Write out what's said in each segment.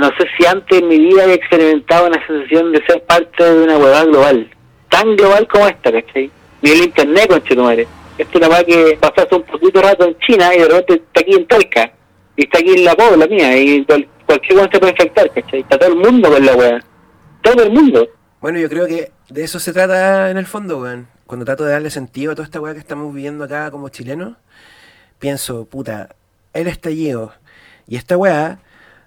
no sé si antes en mi vida había experimentado una sensación de ser parte de una huevada global, tan global como esta, ¿cachai? Ni el internet, con madre. Esto es una hueá que pasaste un poquito rato en China y de repente está aquí en Talca, y está aquí en la Pobla mía, y cualquier cosa se puede infectar, ¿cachai? Está todo el mundo con la hueá. Todo el mundo. Bueno, yo creo que de eso se trata en el fondo, weón. Cuando trato de darle sentido a toda esta weá que estamos viviendo acá como chilenos, pienso, puta, el estallido y esta weá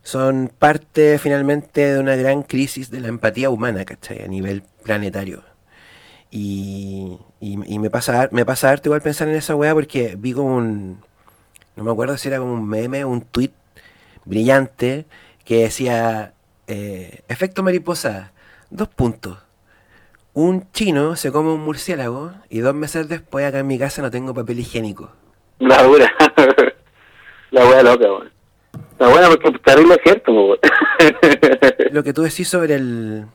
son parte finalmente de una gran crisis de la empatía humana, ¿cachai? A nivel planetario. Y, y, me pasa me pasa darte igual pensar en esa weá porque vi como un. No me acuerdo si era como un meme, un tweet brillante que decía: eh, Efecto mariposa, dos puntos. Un chino se come un murciélago y dos meses después acá en mi casa no tengo papel higiénico. La dura. La wea loca, weón. La buena porque terrible es cierto, Lo que tú decís sobre el...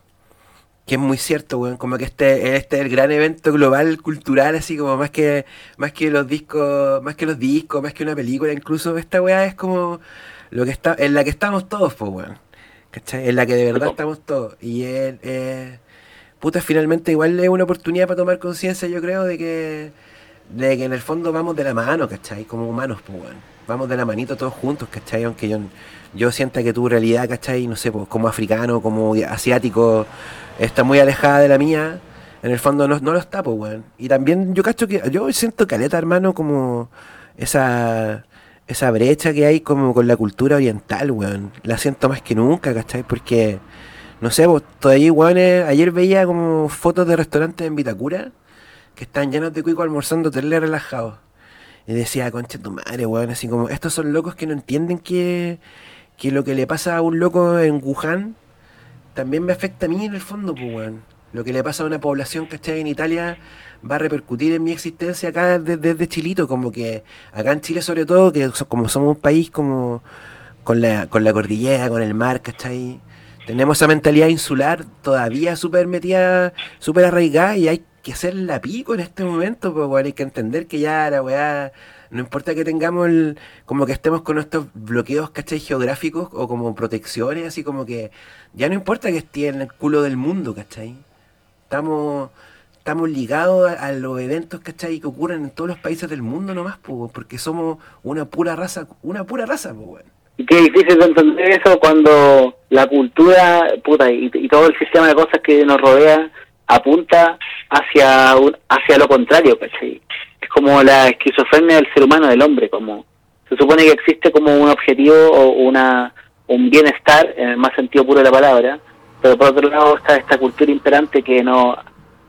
Que es muy cierto, weón. Como que este, este es el gran evento global, cultural, así como más que más que los discos, más que los discos, más que una película, incluso esta weá es como lo que está, en la que estamos todos, pues, weón. ¿Cachai? En la que de verdad estamos todos. Y es, eh, puta, finalmente igual es una oportunidad para tomar conciencia, yo creo, de que, de que en el fondo vamos de la mano, ¿cachai? Como humanos, pues, weón vamos de la manito todos juntos, ¿cachai? Aunque yo, yo sienta que tu realidad, ¿cachai? No sé, pues como africano, como asiático, está muy alejada de la mía, en el fondo no, no lo está, pues, weón. Y también yo cacho que, yo siento caleta, hermano, como esa, esa brecha que hay como con la cultura oriental, weón. La siento más que nunca, ¿cachai? Porque, no sé, pues todavía, weón, ayer veía como fotos de restaurantes en Vitacura que están llenos de cuico almorzando tele relajados. Y decía, concha tu madre, weón, así como, estos son locos que no entienden que, que lo que le pasa a un loco en Wuhan también me afecta a mí en el fondo, pues, weón. Lo que le pasa a una población, ¿cachai? En Italia va a repercutir en mi existencia acá desde, Chilito, como que acá en Chile sobre todo, que como somos un país como con la, con la cordillera, con el mar, ¿cachai? Tenemos esa mentalidad insular todavía súper metida, súper arraigada y hay que hacer la pico en este momento, pues, hay que entender que ya la weá, no importa que tengamos el, como que estemos con estos bloqueos, ¿cachai? Geográficos o como protecciones, así como que ya no importa que esté en el culo del mundo, ¿cachai? Estamos, estamos ligados a, los eventos, ¿cachai? Que ocurren en todos los países del mundo nomás, pues, porque somos una pura raza, una pura raza, pues, bueno. Y qué difícil de entender eso cuando la cultura, puta, y, y todo el sistema de cosas que nos rodea apunta hacia hacia lo contrario, ¿cachai? Es como la esquizofrenia del ser humano, del hombre, como se supone que existe como un objetivo o una un bienestar en el más sentido puro de la palabra, pero por otro lado está esta cultura imperante que no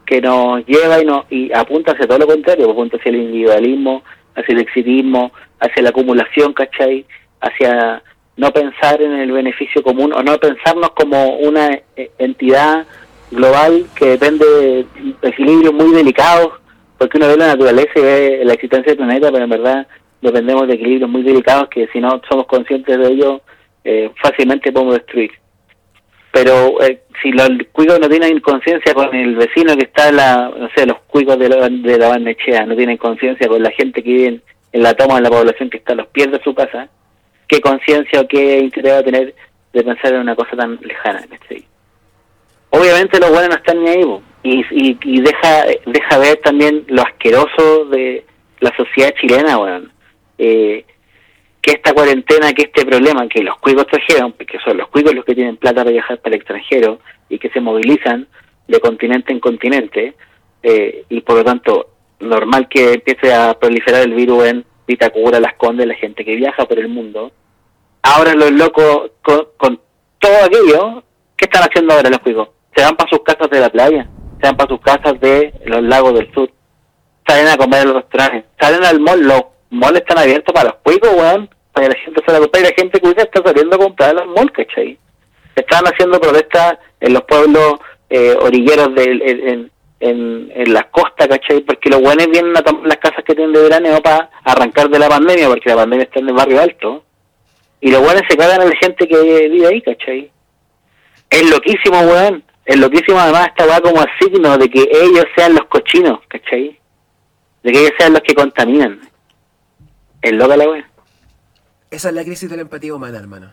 que nos lleva y no y apunta hacia todo lo contrario, apunta hacia el individualismo, hacia el exitismo, hacia la acumulación, ¿cachai? Hacia no pensar en el beneficio común o no pensarnos como una eh, entidad global que depende de equilibrios muy delicados, porque uno ve la naturaleza y la existencia del planeta, pero en verdad dependemos de equilibrios muy delicados que si no somos conscientes de ello, eh, fácilmente podemos destruir. Pero eh, si los cuicos no tienen conciencia con el vecino que está en la, no sé, los cuicos de la, de la Barnechea no tienen conciencia con la gente que vive en, la toma de la población que está a los pies de su casa, ¿qué conciencia o qué interés va a tener de pensar en una cosa tan lejana? este obviamente los buenos no están ni ahí, y, deja deja ver también lo asqueroso de la sociedad chilena, weón. Eh, que esta cuarentena, que este problema, que los cuicos trajeron, porque son los cuicos los que tienen plata para viajar para el extranjero y que se movilizan de continente en continente, eh, y por lo tanto, normal que empiece a proliferar el virus en Vitacura, Las Condes, la gente que viaja por el mundo. Ahora los locos, con, con todo aquello, ¿qué están haciendo ahora los cuicos? Se van para sus casas de la playa, se van para sus casas de los lagos del sur, salen a comer los restaurantes, salen al mall, los malls están abiertos para los cuicos, weón, para que la gente se la compre y la gente cuida está saliendo a comprar los malls, ¿cachai? Están haciendo protestas en los pueblos eh, orilleros de, en, en, en las costas, ¿cachai? Porque los buenos vienen a tomar las casas que tienen de verano para arrancar de la pandemia, porque la pandemia está en el barrio alto. Y los buenos se cagan a la gente que vive ahí, ¿cachai? Es loquísimo, weón es loquísimo además esta weá como signo de que ellos sean los cochinos, ¿cachai? De que ellos sean los que contaminan. Es loca la weá. Esa es la crisis de la empatía humana, hermano.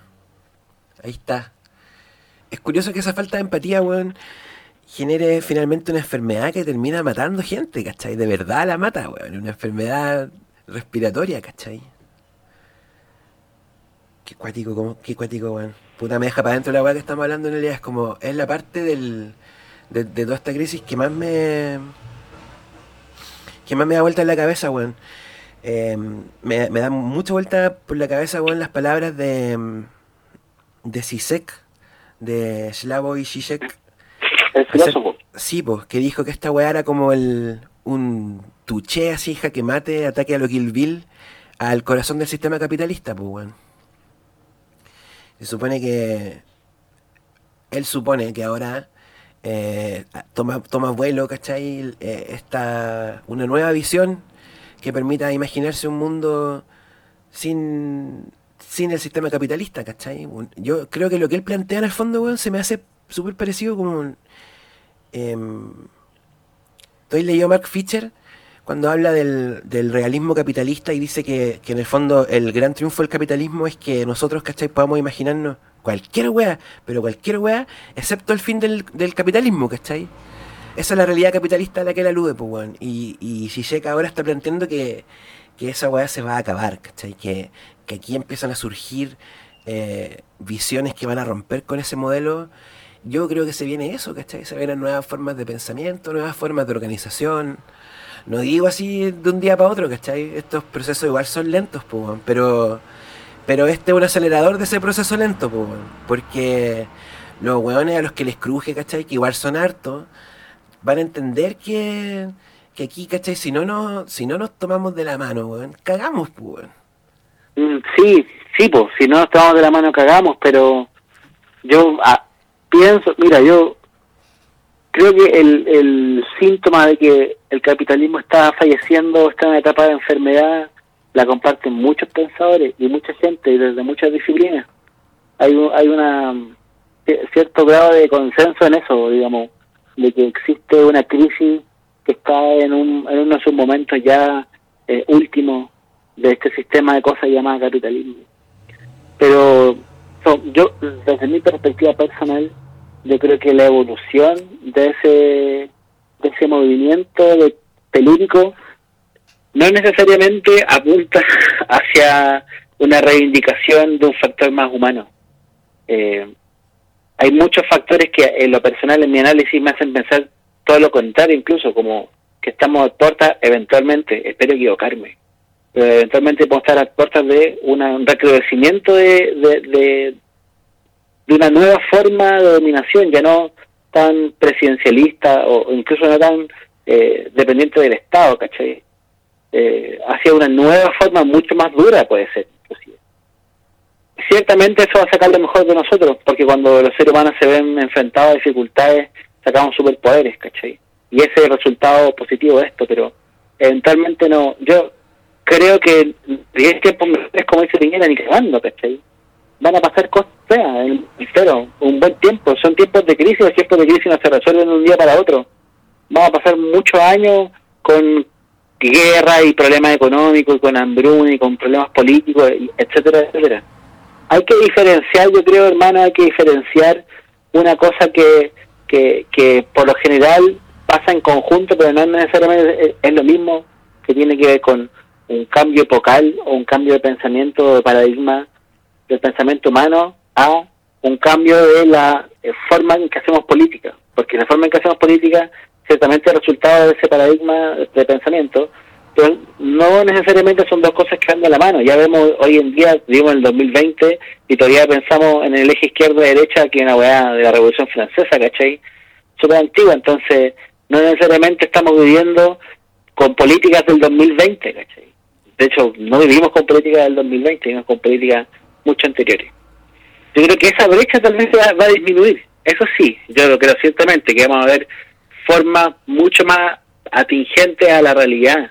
Ahí está. es curioso que esa falta de empatía, weón, genere finalmente una enfermedad que termina matando gente, ¿cachai? De verdad la mata, weón. Una enfermedad respiratoria, ¿cachai? Qué cuático, como, qué cuático, weón. Puta, me deja para adentro la weá que estamos hablando en realidad. Es como, es la parte del, de, toda esta crisis que más me. que más me da vuelta en la cabeza, weón. Em, me, me da mucha vuelta por la cabeza, weón, las palabras de. de Sisek, de Slavoj Zizek. El filósofo. Sí, pues, que dijo que esta weá era como el. un tuché así, hija, que mate, ataque a lo Kill Bill al corazón del sistema capitalista, pues, weón. Se supone que. Él supone que ahora eh, toma, toma vuelo, ¿cachai? Eh, esta, una nueva visión que permita imaginarse un mundo sin, sin el sistema capitalista, ¿cachai? Yo creo que lo que él plantea en el fondo, weón, se me hace súper parecido como... Eh, estoy leyendo Mark Fisher cuando habla del, realismo capitalista y dice que, en el fondo el gran triunfo del capitalismo es que nosotros, ¿cachai? Podamos imaginarnos cualquier weá, pero cualquier weá, excepto el fin del, del capitalismo, ¿cachai? Esa es la realidad capitalista a la que él alude, pues, weón. Y, y Zizek ahora está planteando que, esa weá se va a acabar, ¿cachai? Que, que aquí empiezan a surgir eh, visiones que van a romper con ese modelo. Yo creo que se viene eso, ¿cachai? Se vienen nuevas formas de pensamiento, nuevas formas de organización no digo así de un día para otro, ¿cachai? Estos procesos igual son lentos, pues, pero, pero este es un acelerador de ese proceso lento, pues, porque los weones a los que les cruje, ¿cachai? Que igual son hartos, van a entender que, que aquí, ¿cachai? Si no, no, si no nos tomamos de la mano, weón, cagamos, pues, Sí, sí, pues, si no nos tomamos de la mano, cagamos, pero yo ah, pienso, mira, yo creo que el, el síntoma de que el capitalismo está falleciendo, está en una etapa de enfermedad, la comparten muchos pensadores y mucha gente y desde muchas disciplinas. Hay, hay una cierto grado de consenso en eso, digamos, de que existe una crisis que está en, un, en uno de sus momentos ya eh, últimos de este sistema de cosas llamado capitalismo. Pero yo, desde mi perspectiva personal, yo creo que la evolución de ese, ese movimiento de telúrico no necesariamente apunta hacia una reivindicación de un factor más humano. Eh, hay muchos factores que en lo personal en mi análisis me hacen pensar todo lo contrario, incluso como que estamos a puertas, eventualmente, espero equivocarme, pero eventualmente podemos estar a puertas de un recrudecimiento de, de, de una nueva forma de dominación, ya no tan presidencialista o incluso no tan eh, dependiente del Estado, ¿cachai? Eh, hacia una nueva forma mucho más dura puede ser, Ciertamente eso va a sacar lo mejor de nosotros, porque cuando los seres humanos se ven enfrentados a dificultades, sacamos superpoderes, ¿cachai? Y ese es el resultado positivo de esto, pero eventualmente no. Yo creo que es que es como dice Piñera, ni cagando, ¿cachai? Van a pasar cosas feas, pero un buen tiempo, son tiempos de crisis, los tiempos de crisis no se resuelven de un día para otro. Vamos a pasar muchos años con guerra y problemas económicos, y con hambruna y con problemas políticos, etcétera, etcétera. Hay que diferenciar, yo creo, hermano, hay que diferenciar una cosa que, que, que por lo general pasa en conjunto, pero no necesariamente es lo mismo, que tiene que ver con un cambio epocal o un cambio de pensamiento, de paradigma del pensamiento humano a un cambio de la eh, forma en que hacemos política, porque la forma en que hacemos política ciertamente es resultado de ese paradigma de pensamiento, pero no necesariamente son dos cosas que van de la mano. Ya vemos hoy en día, vivimos en el 2020 y todavía pensamos en el eje izquierda-derecha que una weá de la Revolución Francesa, ¿cachai? Súper antigua, entonces no necesariamente estamos viviendo con políticas del 2020, ¿cachai? De hecho, no vivimos con políticas del 2020, vivimos con políticas mucho anteriores. Yo creo que esa brecha tal vez va, a disminuir. Eso sí, yo lo creo ciertamente, que vamos a ver formas mucho más atingentes a la realidad,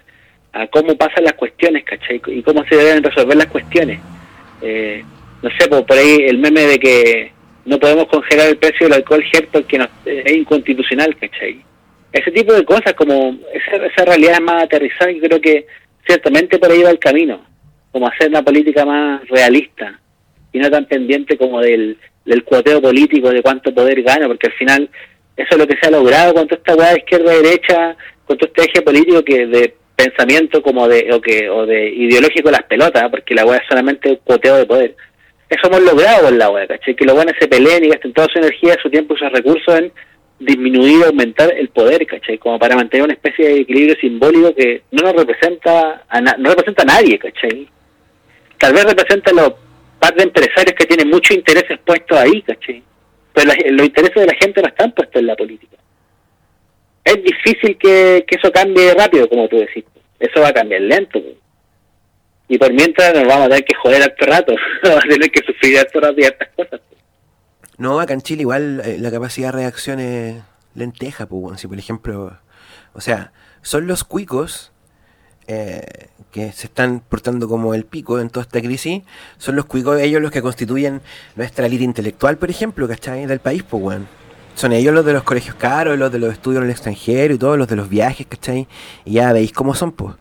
a cómo pasan las cuestiones, ¿cachai? Y cómo se deben resolver las cuestiones. Eh, no sé, por, ahí el meme de que no podemos congelar el precio del alcohol gel porque es inconstitucional, ¿cachai? Ese tipo de cosas, como esa, esa realidad más aterrizada, yo creo que ciertamente por ahí va el camino, como hacer una política más realista, y no tan pendiente como del el cuoteo político de cuánto poder gana, porque al final eso es lo que se ha logrado con toda esta weá de izquierda-derecha, con todo este eje político que de pensamiento como de o que o de ideológico las pelotas, porque la weá es solamente cuoteo de poder. Eso hemos logrado con la weá, ¿cachai? Que los buenos se peleen y gasten toda su energía, su tiempo y sus recursos en disminuir aumentar el poder, ¿cachai? Como para mantener una especie de equilibrio simbólico que no nos representa a no representa a nadie, ¿cachai? Tal vez representa a los par de empresarios que tienen muchos intereses puestos ahí, ¿cachai? Pero los intereses de la gente no están puestos en la política. Es difícil que, eso cambie rápido, como tú decís. Eso va a cambiar lento. Y por mientras nos vamos a tener que joder harto rato. vamos a tener que sufrir harto rato y estas cosas. No, acá en Chile igual eh, la capacidad de reacción es lenteja, pues, si por ejemplo, o sea, son los cuicos eh, que se están portando como el pico en toda esta crisis, son los cuicos ellos los que constituyen nuestra élite intelectual, por ejemplo, ¿cachai? Del país, pues, bueno. Son ellos los de los colegios caros, los de los estudios en el extranjero y todos los de los viajes, ¿cachai? Y ya veis cómo son, pues.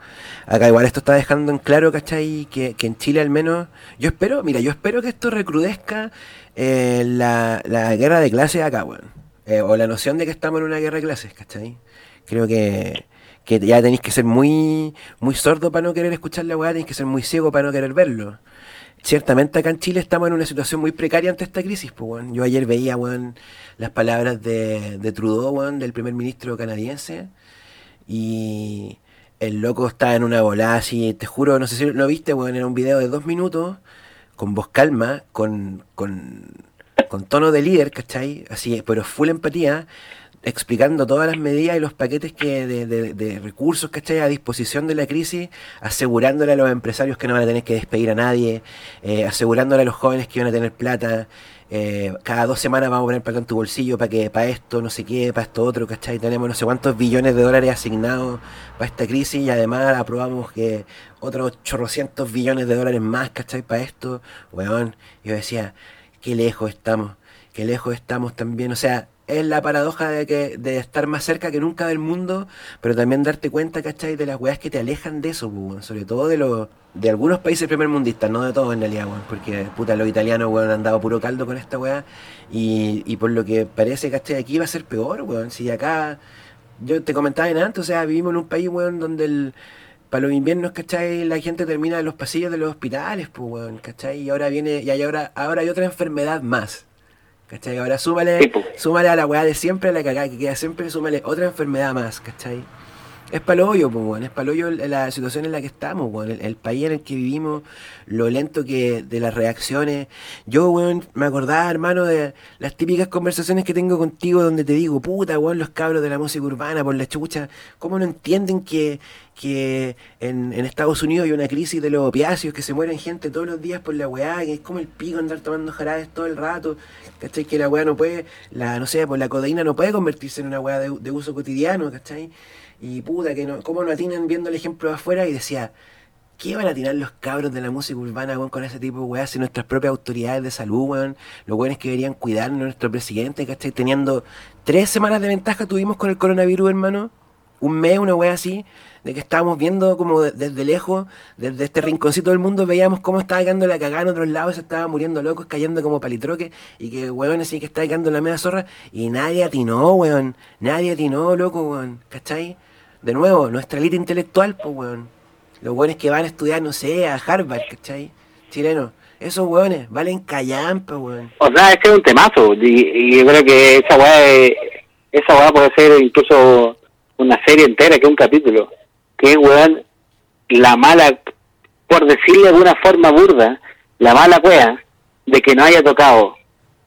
Acá igual esto está dejando en claro, ¿cachai? Que, que en Chile al menos, yo espero, mira, yo espero que esto recrudezca eh, la, la, guerra de clases acá, weón. Eh, o la noción de que estamos en una guerra de clases, ¿cachai? Creo que, que ya tenéis que ser muy, muy sordo para no querer escuchar la weá, tenéis que ser muy ciego para no querer verlo. Ciertamente acá en Chile estamos en una situación muy precaria ante esta crisis, pues, weón. Yo ayer veía, weón, las palabras de, de Trudeau, del primer ministro canadiense, y el loco está en una volada así, te juro, no sé si lo viste, weón, era un video de dos minutos, con voz calma, con, con, con tono de líder, ¿cachai? Así, pero full empatía, explicando todas las medidas y los paquetes que de, recursos ¿cachai? a disposición de la crisis, asegurándole a los empresarios que no van a tener que despedir a nadie, eh, asegurándole a los jóvenes que van a tener plata, eh, cada dos semanas vamos a poner plata en tu bolsillo para que para esto, no sé qué, para esto otro, ¿cachai? Tenemos no sé cuántos billones de dólares asignados para esta crisis y además aprobamos que otros 800 billones de dólares más, ¿cachai? Para esto, weón. Yo decía, qué lejos estamos, qué lejos estamos también, o sea, es la paradoja de que de estar más cerca que nunca del mundo, pero también darte cuenta, ¿cachai? De las weas que te alejan de eso, pues, sobre todo de los de algunos países primermundistas, no de todos en realidad, weón, porque puta, los italianos, weón, han dado puro caldo con esta wea, y, y por lo que parece, ¿cachai? Aquí va a ser peor, weón, si acá, yo te comentaba en antes, o sea, vivimos en un país, weón, donde el para los inviernos, ¿cachai? La gente termina en los pasillos de los hospitales, pues, weón, ¿cachai? Y ahora viene, y hay ahora, ahora hay otra enfermedad más, ¿Cachai? Ahora súmale, súmale a la weá de siempre, a la cagada que queda siempre, súmale otra enfermedad más, ¿cachai? Es paloyo, pues, bueno, es paloyo la situación en la que estamos, bueno, el, país en el que vivimos, lo lento que de las reacciones. Yo, bueno, me acordaba, hermano, de las típicas conversaciones que tengo contigo donde te digo, puta, weón, los cabros de la música urbana, por la chucha, ¿cómo no entienden que que en, Estados Unidos hay una crisis de los opiáceos, que se mueren gente todos los días por la weá, que es como el pico andar tomando jarabes todo el rato, ¿cachai? Que la weá no puede, la, no sé, pues la codeína no puede convertirse en una weá de, uso cotidiano, ¿cachai? Y puta, que no, cómo no atinan viendo el ejemplo de afuera y decía, ¿qué van a tirar los cabros de la música urbana, con ese tipo de weá? Si nuestras propias autoridades de salud, weón, los weones que deberían cuidarnos, nuestro presidente, ¿cachai? Teniendo tres semanas de ventaja tuvimos con el coronavirus, hermano, un mes, una weá así, de que estábamos viendo como desde lejos, desde este rinconcito del mundo, veíamos cómo estaba quedando la cagada en otros lados, se estaba muriendo locos, cayendo como palitroque, y que, weón, así que estaba quedando la media zorra, y nadie atinó, weón, nadie atinó, loco, weón, ¿cachai? De nuevo, nuestra élite intelectual, pues, weón. Los weones que van a estudiar, no sé, a Harvard, ¿cachai? Chileno. Esos weones valen callampa, weón. O sea, es que es un temazo, y, yo creo que esa weá, esa weá puede ser incluso una serie entera, que un capítulo que es, weón, la mala, por decirle de una forma burda, la mala wea de que no haya tocado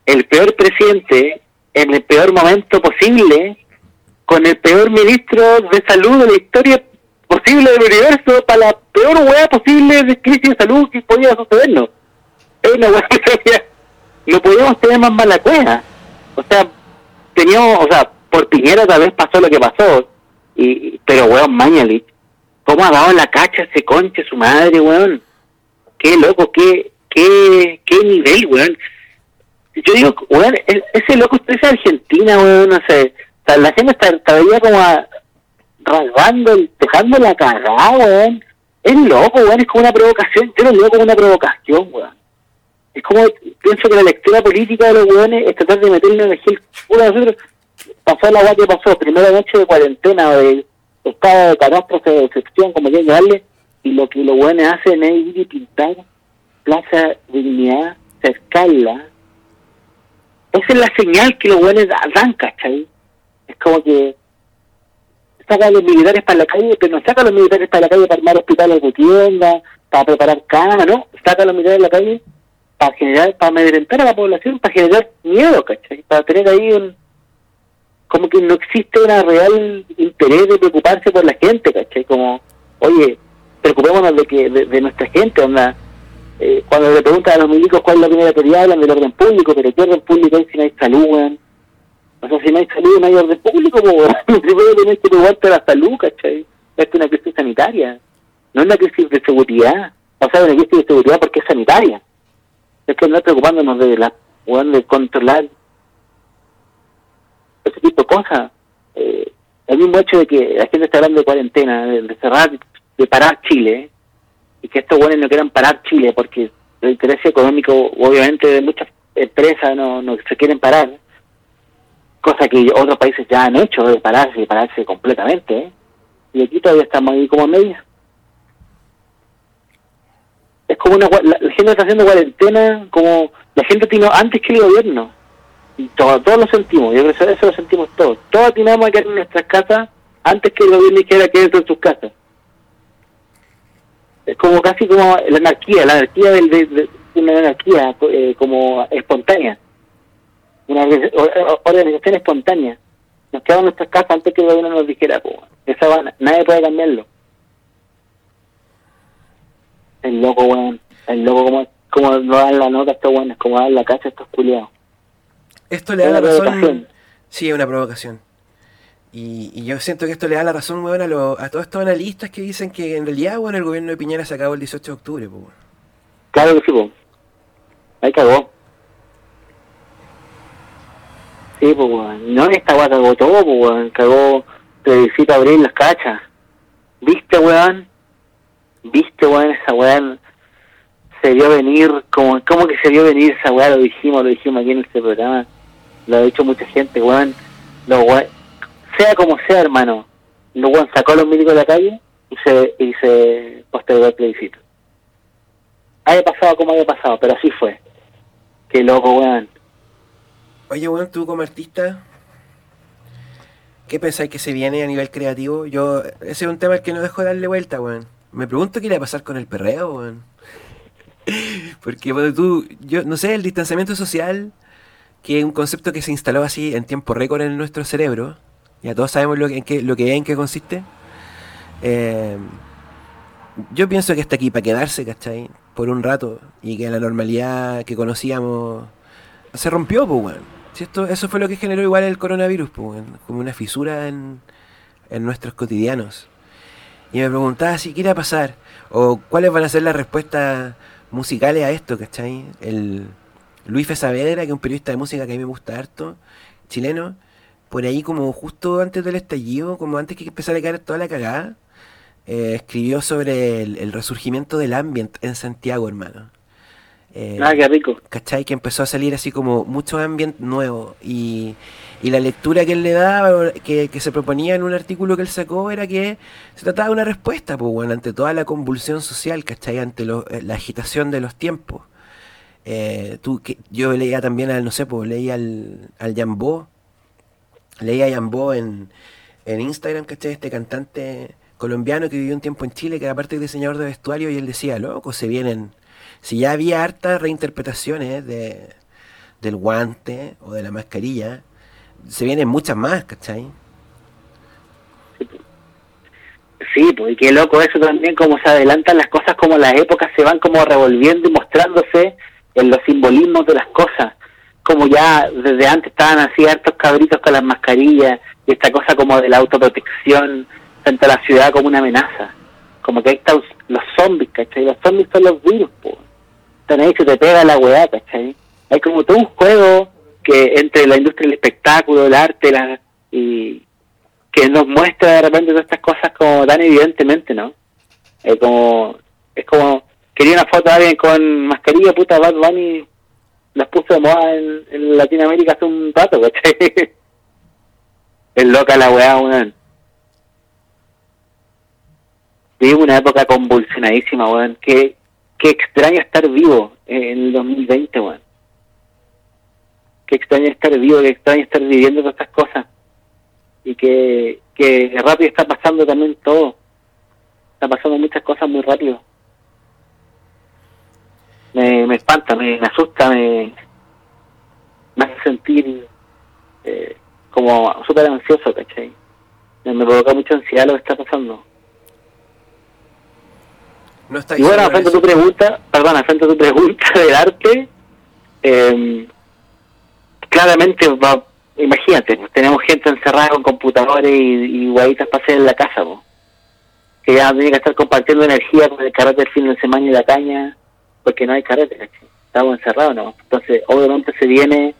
el peor presidente en el peor momento posible con el peor ministro de salud de la historia posible del universo para la peor wea posible de crisis de salud que podía sucedernos. Es una wea que no podíamos tener más mala cueva. O sea, teníamos, o sea, por Piñera tal vez pasó lo que pasó, y pero weón, Mañalich ¿Cómo ha dado la cacha ese conche su madre, weón? Qué loco, qué, qué, qué nivel, weón. Yo digo, weón, ese loco es Argentina, weón, no sé. La gente está todavía como a, rasgando, dejando la cagada, weón. Es loco, weón, es como una provocación. Yo lo veo como una provocación, weón. es como, pienso que la lectura política de los hueones es tratar de meterle energía uno de nosotros pasó la guay que pasó, primera noche de cuarentena de estado de catástrofe de excepción, como quieran darle y lo que los hueones hacen es ir y pintar Plaza Dignidad, cercarla. Esa es la señal que los hueones dan, ¿cachai? Como que saca a los militares para la calle, pero no saca a los militares para la calle para armar hospitales de tienda, para preparar camas, ¿no? Saca a los militares en la calle para generar, para amedrentar a la población, para generar miedo, ¿cachai? Para tener ahí un... Como que no existe una real interés de preocuparse por la gente, ¿cachai? Como, oye, preocupémonos de que de, nuestra gente, onda. Eh, cuando le preguntan a los milicos cuál es la primera prioridad, hablan del orden público, pero ¿qué orden público hay si no hay salud? O sea, si no hay salud, no hay orden público, pues, primero tenés que preocuparte la salud, ¿cachai? Esto es una crisis sanitaria, no es una crisis de seguridad. O sea, una crisis de seguridad porque es sanitaria. Es que no preocupándonos de la, de controlar ese tipo de cosas. Eh, el mismo hecho de que la gente está hablando de cuarentena, de cerrar de parar Chile y que estos buenos no quieran parar Chile porque el interés económico obviamente de muchas empresas no, no se quieren parar cosa que otros países ya han hecho de pararse y pararse completamente ¿eh? y aquí todavía estamos ahí como a media es como una la, gente está haciendo cuarentena como la gente tiene antes que el gobierno. Y todo, todos lo sentimos yo creo que eso lo sentimos todos. Todos tenemos que quedar en nuestras casas antes que el gobierno quiera quedarse en sus casas. Es como casi como la anarquía, la anarquía de, una anarquía eh, como espontánea, una organización espontánea. Nos quedamos en nuestras casas antes que el gobierno nos dijera, esa va, nadie puede cambiarlo. El loco, weón, el loco como, como no dan la nota a estos weones, como dan la casa a estos culiados. Esto le da la razón. Sí, es una provocación. Y, yo siento que esto le da la razón, weón, a, a todos estos analistas que dicen que en realidad, weón, el gobierno de Piñera se acabó el 18 de octubre, pues. Claro que sí, pues. Ahí cagó. Sí, pues, weón. No, esta weá cagó todo, pues, weón. Cagó plebiscito abrir las cachas. ¿Viste, weón? ¿Viste, weón? Esa weón se vio venir, como, ¿cómo que se vio venir esa weá? Lo dijimos, lo dijimos aquí en este programa. Lo ha dicho mucha gente, weón. Los weón sea como sea, hermano, Luego sacó a los médicos de la calle y se, y se postergó el plebiscito. Haya pasado como haya pasado, pero así fue. Qué loco, weón. Oye, weón, tú como artista, ¿qué pensáis que se viene a nivel creativo? Yo, ese es un tema al que no dejo de darle vuelta, weón. Me pregunto qué va a pasar con el perreo, weón. Porque bueno, tú, yo no sé, el distanciamiento social, que es un concepto que se instaló así en tiempo récord en nuestro cerebro, ya todos sabemos lo que, en qué, lo que es, en qué consiste. Eh, yo pienso que está aquí para quedarse, ¿cachai? Por un rato. Y que la normalidad que conocíamos se rompió, pues, bueno. eso fue lo que generó igual el coronavirus, como una fisura en, nuestros cotidianos. Y me preguntaba si qué iba a pasar, o cuáles van a ser las respuestas musicales a esto, ¿cachai? El Luis F. Saavedra, que es un periodista de música que a mí me gusta harto, chileno, por ahí como justo antes del estallido, como antes que empezara a caer toda la cagada, eh, escribió sobre el, resurgimiento del ambiente en Santiago, hermano. Eh, ah, qué rico. ¿Cachai? Que empezó a salir así como mucho ambiente nuevo. Y, y la lectura que él le daba, que, que, se proponía en un artículo que él sacó, era que se trataba de una respuesta, pues bueno, ante toda la convulsión social, ¿cachai? Ante eh, la agitación de los tiempos. tú, que, yo leía también al, no sé, pues leía al, al Jambó, leía Yambó en, en Instagram, ¿cachai? Este cantante colombiano que vivió un tiempo en Chile, que era parte diseñador de vestuario, y él decía, loco, se vienen, si ya había hartas reinterpretaciones de, del guante o de la mascarilla, se vienen muchas más, ¿cachai? Sí, pues y qué loco eso también, como se adelantan las cosas, como las épocas se van como revolviendo y mostrándose en los simbolismos de las cosas como ya desde antes estaban así hartos cabritos con las mascarillas y esta cosa como de la autoprotección frente a la ciudad como una amenaza. Como que ahí están los zombies, ¿cachai? Los zombies son los virus, pues. Ahí, se te pega la weá, ¿cachai? Hay como todo un juego que entre la industria del espectáculo, el arte, la, y que nos muestra de repente todas estas cosas como tan evidentemente, ¿no? Es como, es como quería una foto de alguien con mascarilla, puta, Bad Bunny las puso de moda en, Latinoamérica hace un rato, ¿cachai? es loca la weá, weón. Vivo una época convulsionadísima, weón. Qué, qué extraño estar vivo en el 2020, weón. Qué extraño estar vivo, qué extraño estar viviendo todas estas cosas. Y que, que rápido está pasando también todo. Está pasando muchas cosas muy rápido me, me espanta, me, asusta, me, me hace sentir eh, como súper ansioso, ¿cachai? Me, provoca mucha ansiedad lo que está pasando. No y bueno, frente a tu pregunta, perdona, frente a tu pregunta del arte, eh, claramente va, imagínate, tenemos gente encerrada con computadores y, y guaitas para hacer en la casa, que ya tiene que estar compartiendo energía con el carácter del fin de semana y la caña porque no hay carrete, estamos encerrados, ¿no? Entonces, obviamente se viene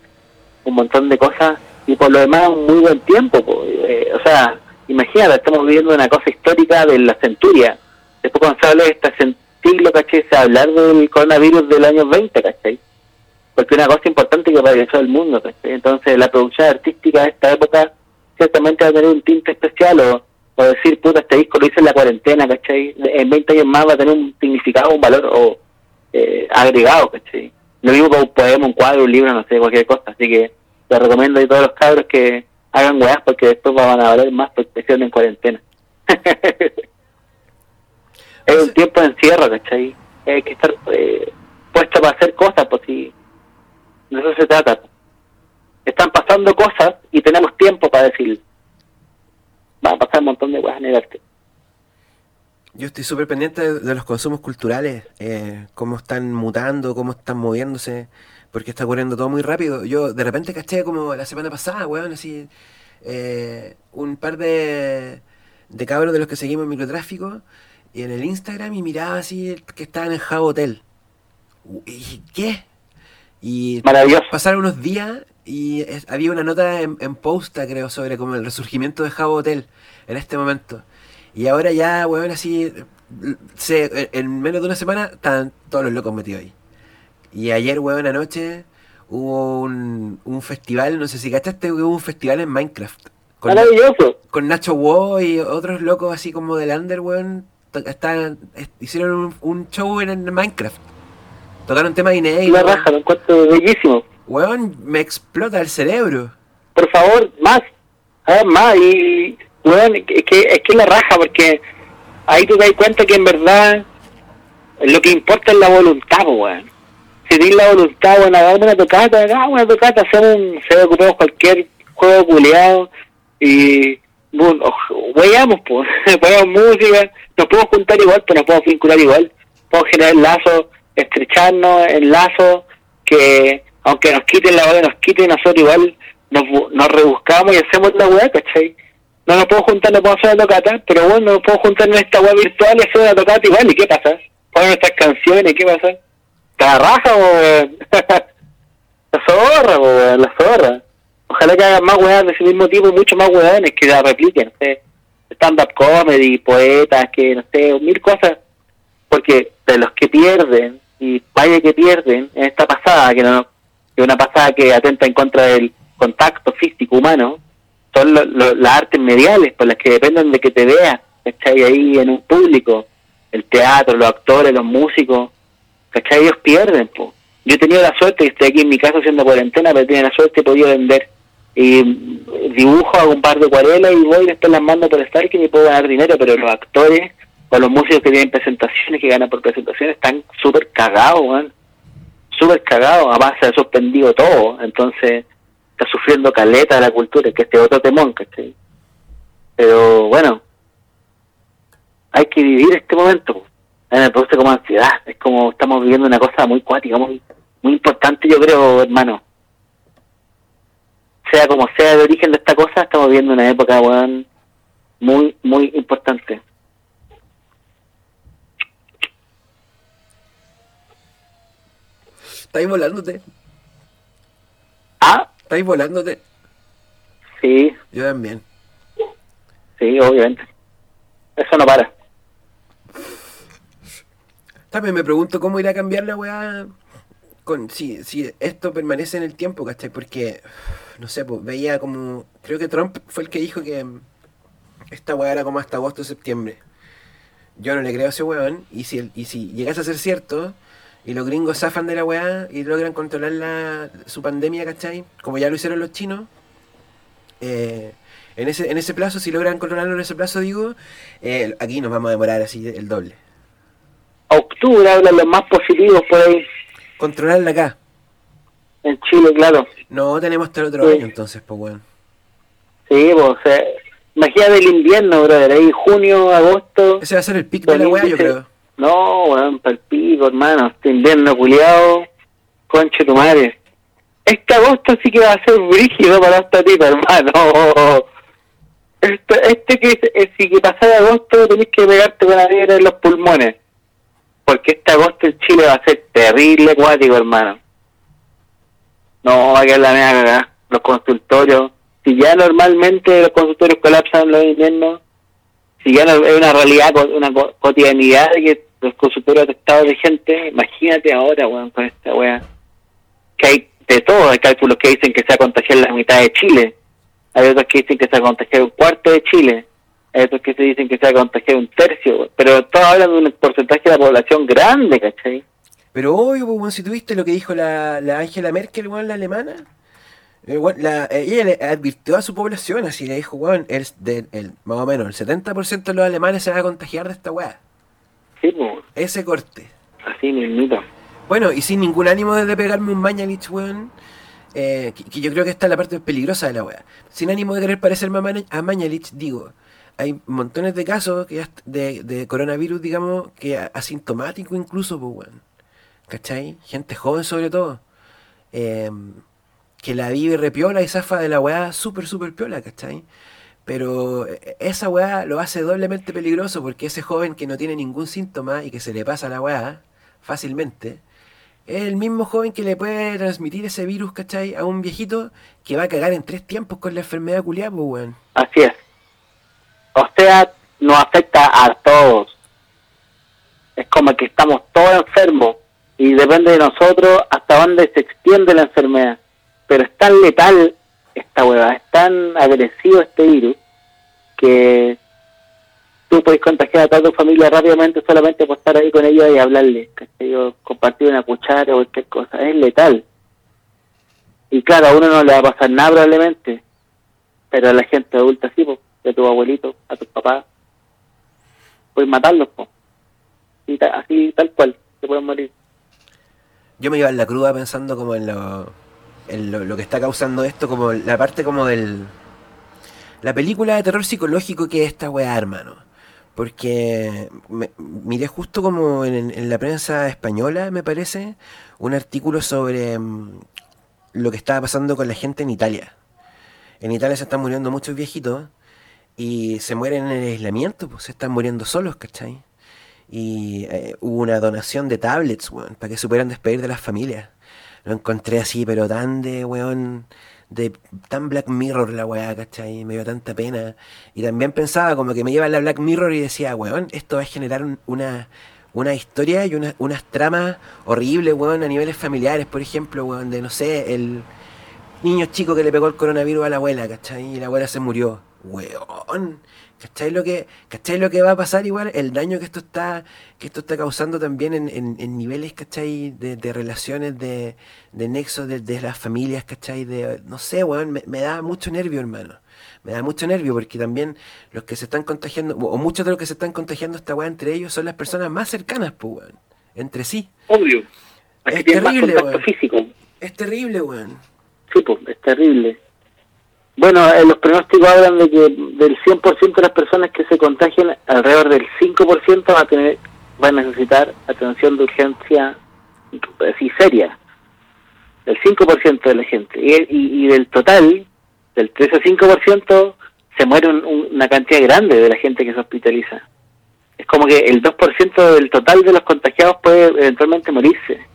un montón de cosas y por lo demás un muy buen tiempo, eh, o sea, imagínate, estamos viviendo una cosa histórica de la centuria. Después cuando se habla de siglo, ¿cachai? Se hablar del coronavirus del año 20, ¿cachai? Porque una cosa importante que atravesó el mundo, ¿cachai? Entonces la producción artística de esta época ciertamente va a tener un tinte especial o, o decir, puta, este disco lo hice en la cuarentena, ¿cachai? En 20 años más va a tener un significado, un valor o eh, agregado, ¿cachai? Lo mismo con un poema, un cuadro, un libro, no sé, cualquier cosa. Así que te recomiendo a todos los cabros que hagan weas porque después van a valer más protección en cuarentena. es un tiempo de encierro, ¿cachai? Hay que estar eh, puesto para hacer cosas, pues si de eso se trata. Están pasando cosas y tenemos tiempo para decir, va a pasar un montón de weas en el arte. Yo estoy súper pendiente de, los consumos culturales, eh, cómo están mutando, cómo están moviéndose, porque está ocurriendo todo muy rápido. Yo de repente caché como la semana pasada, weón, así, eh, un par de, de cabros de los que seguimos en microtráfico, y en el Instagram y miraba así que estaban en Java Hotel. ¿Y qué? Y pasaron unos días y había una nota en, en, posta, creo, sobre como el resurgimiento de Java Hotel en este momento. Y ahora ya, weón, así, se, en menos de una semana están todos los locos metidos ahí. Y ayer, weón, anoche hubo un, un festival, no sé si cachaste, hubo un festival en Minecraft. Con, Maravilloso. Con Nacho Wo y otros locos así como del Under, weón. Están, hicieron un, show en, Minecraft. Tocaron temas inéditos. Una raja, lo encuentro bellísimo. Weón, me explota el cerebro. Por favor, más. A ver, más. Y bueno, es que, es que la raja, porque ahí tú te das cuenta que en verdad lo que importa es la voluntad, weón. Si tienes la voluntad, bueno, hagamos una tocata, hagamos una tocata, hacemos un, se ocupamos cualquier juego culeado y bueno, weyamos, pues, ponemos música, nos podemos juntar igual, pero nos podemos vincular igual, podemos generar lazos, estrecharnos en lazos que aunque nos quiten la hora, nos quiten nosotros igual, nos, nos rebuscamos y hacemos la weá, ¿cachai? no nos puedo juntar, no puedo hacer la tocata, pero bueno, nos puedo juntar en esta web virtual y hacer una tocata igual, ¿y qué pasa? Poner nuestras canciones, ¿qué pasa? ¿Está raja, o La zorra, o la zorra. Ojalá más weas de ese mismo tipo y mucho más weones que la repliquen, no sé, stand-up comedy, poetas, que no sé, mil cosas, porque de los que pierden, y vaya que pierden en esta pasada, que no que una pasada que atenta en contra del contacto físico humano, son las artes mediales, por las que dependen de que te veas, ¿cachai? Ahí en un público, el teatro, los actores, los músicos, ¿cachai? Ellos pierden, pues. Yo he tenido la suerte, estoy aquí en mi casa haciendo cuarentena, pero tenido la suerte he podido vender. Y dibujo, hago un par de acuarelas y voy y después las mando por que me puedo ganar dinero, pero los actores o los músicos que tienen presentaciones, que ganan por presentaciones, están súper cagados, weón. Súper cagados, además se ha suspendido todo. Entonces, está sufriendo caleta de la cultura, que este otro temón, ¿cachai? Pero bueno, hay que vivir este momento. Me produce como ansiedad, es como estamos viviendo una cosa muy cuática, muy, muy importante, yo creo, hermano. Sea como sea el origen de esta cosa, estamos viviendo una época, weón, muy, muy importante. Estáis volándote. Ah, ¿Estáis volándote? Sí. Yo también. Sí, obviamente. Eso no para. También me pregunto cómo irá a cambiar la weá con, si, si esto permanece en el tiempo, ¿cachai? Porque, no sé, pues veía como. Creo que Trump fue el que dijo que esta weá era como hasta agosto o septiembre. Yo no le creo a ese weón. Y si, y si llegase a ser cierto, y los gringos zafan de la weá y logran controlar la, su pandemia, ¿cachai? Como ya lo hicieron los chinos. Eh, en ese, en ese plazo, si logran controlarlo en ese plazo, digo, eh, aquí nos vamos a demorar así el doble. Octubre hablan los más positivos por ahí. Controlarla acá. En Chile, claro. No, tenemos hasta el otro año entonces, pues bueno. Sí, pues, o sea, imagínate el invierno, brother, ahí junio, agosto. Ese va a ser el pico de la weá, yo creo. No, weón, para el pico, hermano. Este invierno culiado, conche tu madre. Este agosto sí que va a ser brígido para esta tipa, hermano. Este, este que es, si que pasa de agosto tenés que pegarte con la piedra en los pulmones. Porque este agosto en Chile va a ser terrible acuático, hermano. No, va a quedar la mierda, los consultorios. Si ya normalmente los consultorios colapsan en los inviernos, si ya es una realidad, una cotidianidad que los consultorios atestados de gente, imagínate ahora, weón, con esta weá. Que hay de todo, hay cálculos que dicen que se ha contagiado la mitad de Chile, hay otros que dicen que se ha contagiado un cuarto de Chile, hay otros que se dicen que se ha contagiado un tercio, pero todos hablan de un porcentaje de la población grande, ¿cachai? Pero obvio, pues, si tuviste lo que dijo la, la Angela Merkel, weón, la alemana, eh, la, eh, ella le advirtió a su población, así le dijo, weón, el, el, más o menos el 70% de los alemanes se van a contagiar de esta weá. Sí, pues. Ese corte. Así mismito. Bueno, y sin ningún ánimo de pegarme un Mañalich, weón. Eh, que, yo creo que esta es la parte peligrosa de la weá. Sin ánimo de querer parecerme a Mañalich, digo, hay montones de casos que de, de coronavirus, digamos, que asintomático incluso, pues, weón. ¿Cachai? Gente joven sobre todo. Em, que la vive repiola y zafa de la weá súper, súper piola, ¿cachai? Pero e, esa weá lo hace doblemente peligroso porque ese joven que no tiene ningún síntoma y que se le pasa la weá fácilmente, es el mismo joven que le puede transmitir ese virus, ¿cachai? A un viejito que va a cagar en tres tiempos con la enfermedad culiada, pues, weón. Así es. O sea, nos afecta a todos. Es como que estamos todos enfermos y depende de nosotros hasta dónde se extiende la enfermedad. Pero es tan letal esta hueva, es tan agresivo este virus que tú puedes contagiar a toda tu familia rápidamente solamente por estar ahí con ellos y hablarles, yo compartir una cuchara o cualquier cosa, es letal. Y claro, a uno no le va a pasar nada probablemente, pero a la gente adulta sí, pues, a tu abuelito, a tu papá, puedes matarlos. Y así tal cual, se pueden morir. Yo me iba en la cruda pensando como en lo, en lo, que está causando esto, como la parte como del... La película de terror psicológico que es esta weá, hermano. Porque miré justo como en, la prensa española, me parece, un artículo sobre mm, lo que estaba pasando con la gente en Italia. En Italia se están muriendo muchos viejitos y se mueren en el aislamiento, pues se están muriendo solos, ¿cachai? Y eh, hubo una donación de tablets, weón, para que supieran despedir de las familias. Lo encontré así, pero tan de, weón, de tan Black Mirror la weá, ¿cachai? Me dio tanta pena. Y también pensaba como que me lleva la Black Mirror y decía, weón, esto va a generar una, una historia y una, unas tramas horribles, weón, a niveles familiares, por ejemplo, weón, de, no sé, el niño chico que le pegó el coronavirus a la abuela, ¿cachai? Y la abuela se murió. Weón, ¿Cachai lo que, ¿cachai lo que va a pasar igual? El daño que esto está, que esto está causando también en, en, niveles, ¿cachai? De, de relaciones, de, de nexos de, las familias, ¿cachai? De, no sé, weón, me, da mucho nervio, hermano. Me da mucho nervio porque también los que se están contagiando, o muchos de los que se están contagiando esta weá entre ellos son las personas más cercanas, pues, weón. Entre sí. Obvio. es terrible, weón. Físico. Es terrible, weón. Sí, pues, es terrible. Bueno, eh, los pronósticos hablan de que del 100% de las personas que se contagian, alrededor del 5% va a tener va a necesitar atención de urgencia así seria. El 5% de la gente. Y, y, del total, del 3 a 5%, se muere una cantidad grande de la gente que se hospitaliza. Es como que el 2% del total de los contagiados puede eventualmente morirse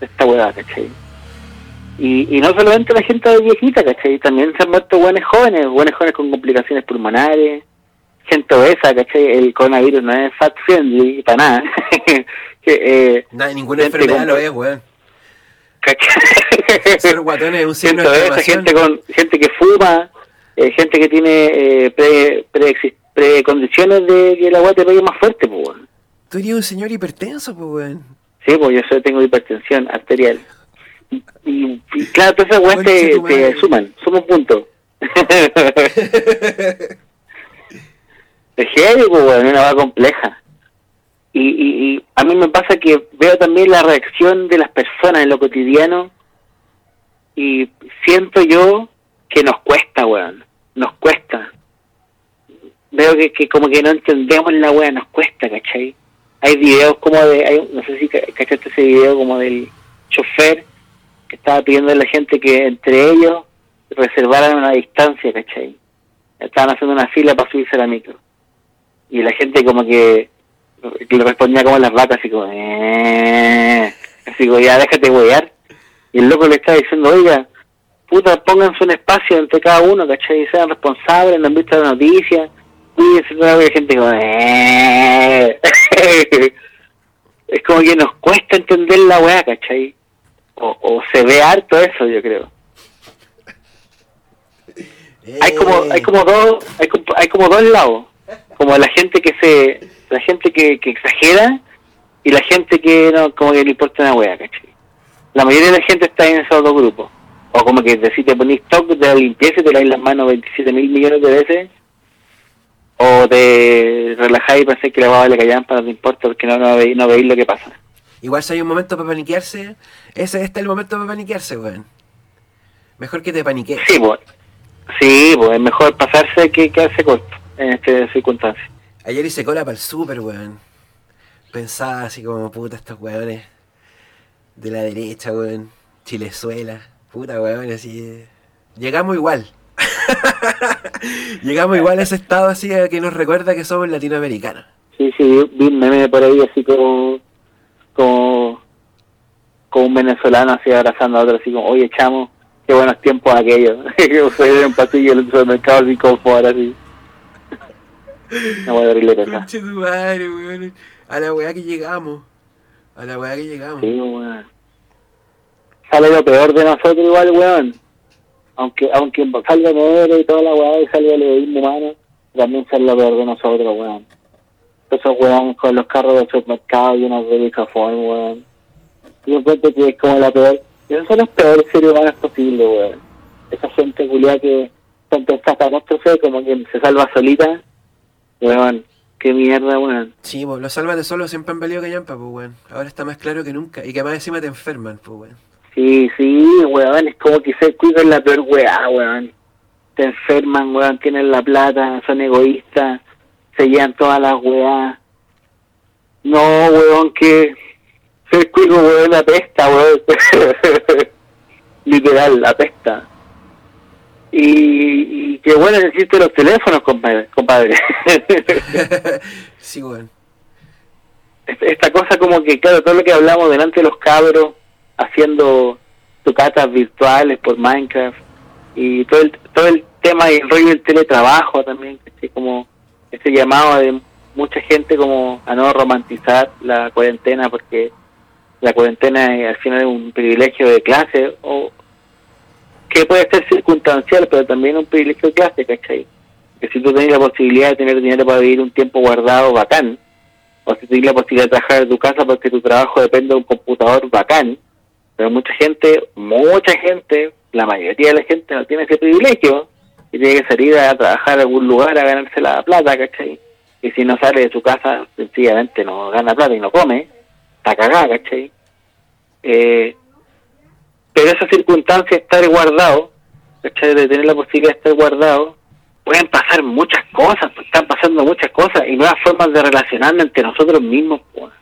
esta hueá, ¿cachai? Y, no solamente la gente viejita, ¿cachai? También se han muerto buenos jóvenes, buenos jóvenes con complicaciones pulmonares, gente obesa, ¿cachai? El coronavirus no es fat friendly para nada. eh, ninguna enfermedad lo es, weón. Ser guatón es un signo de gente con gente que fuma, eh, gente que tiene eh, pre, precondiciones de que la agua te pegue más fuerte, pues, weón. Tú eres un señor hipertenso, pues, weón. Sí, pues yo tengo hipertensión arterial. Y, claro, todas esas weas te, te, suman, suman puntos. es heavy, pues, weón, una agua compleja. Y, y, y, a mí me pasa que veo también la reacción de las personas en lo cotidiano y siento yo que nos cuesta, weón, nos cuesta. Veo que, que como que no entendemos la weá, nos cuesta, ¿cachai? Hay videos como de, hay, no sé si cachaste ese video como del chofer que estaba pidiendo a la gente que entre ellos reservaran una distancia, ¿cachai? Estaban haciendo una fila para subirse a la micro. Y la gente como que le respondía como las vacas, así como, eh", así como, ya déjate huear. Y el loco le está diciendo, oiga, puta, pónganse un espacio entre cada uno, ¿cachai? Sean responsables, no han visto la noticia, cuídense, no hay gente como, eh". es como que nos cuesta entender la weá, ¿cachai? O, o se ve harto eso, yo creo. Hay como, hay como dos, hay, hay como dos lados, como la gente que se, la gente que, que exagera y la gente que no, como que le importa una wea, ¿cachai? La mayoría de la gente está en esos dos grupos. O como que si te ponís stock de la limpieza y te laváis las manos 27 mil millones de veces, o te relajáis y pensáis que la baba le callan para no te importa porque no, no, veis, no veis lo que pasa. Igual si hay un momento para paniquearse, ese este es el momento para paniquearse, weón. Mejor que te paniquees. Sí, pues. Sí, pues es mejor pasarse que quedarse corto en esta circunstancia. Ayer hice cola para el super, weón. Pensaba así como, puta, estos weones de la derecha, weón. Chilezuela. Puta, weón, así. Llegamos igual. Llegamos igual a ese estado así que nos recuerda que somos latinoamericanos. Sí, sí, vi meme por ahí así como, como, como un venezolano así abrazando a otro así como, oye chamo, qué buenos tiempos aquellos. que fue en pasillo del supermercado así como fuera así. No voy a abrirle Conche tu madre, weón. A la weá que llegamos. A la weá que llegamos. Sí, weón. Sale lo peor de nosotros igual, weón. Aunque, aunque salga negro y toda la weá y salga el egoísmo humano, también sale lo peor de nosotros, weón. Esos weón con los carros de supermercado llenos de bicafón, weón. Yo encuentro que es como la peor. Esos son los peores seres humanos posibles, weón. Esa gente culiada que tanto está catástrofe como que se salva solita Weón, qué mierda, weón. Sí, pues los salvas de solo siempre han valido callampa, pues weón. Ahora está más claro que nunca. Y que más encima te enferman, pues weón. Sí, sí, weón, es como que se cuidan la peor weá, weón. Te enferman, weón, tienen la plata, son egoístas, se llevan todas las weá. No, weón, que se cuido, weón, la pesta, weón. Literal, la pesta. Y, y qué bueno existen los teléfonos, compadre. compadre. sí, bueno. Esta cosa como que, claro, todo lo que hablamos delante de los cabros, haciendo tocatas virtuales por Minecraft, y todo el, todo el tema y el rollo del teletrabajo también, ese llamado de mucha gente como a no romantizar la cuarentena porque la cuarentena al final es un privilegio de clase o, que puede ser circunstancial, pero también un privilegio de clase, ¿cachai? Que si tú tienes la posibilidad de tener dinero para vivir un tiempo guardado, bacán, o si tienes la posibilidad de trabajar en tu casa porque tu trabajo depende de un computador, bacán, pero mucha gente, mucha gente, la mayoría de la gente no tiene ese privilegio tiene que salir a trabajar a algún lugar a ganarse la plata, ¿cachai? Y si no sale de su casa, sencillamente no gana plata y no come, está cagada, ¿cachai? Eh, pero esa circunstancia de estar guardado, ¿cachai? de tener la posibilidad de estar guardado, pueden pasar muchas cosas, pues, están pasando muchas cosas y nuevas formas de relacionarnos entre nosotros mismos. Pues.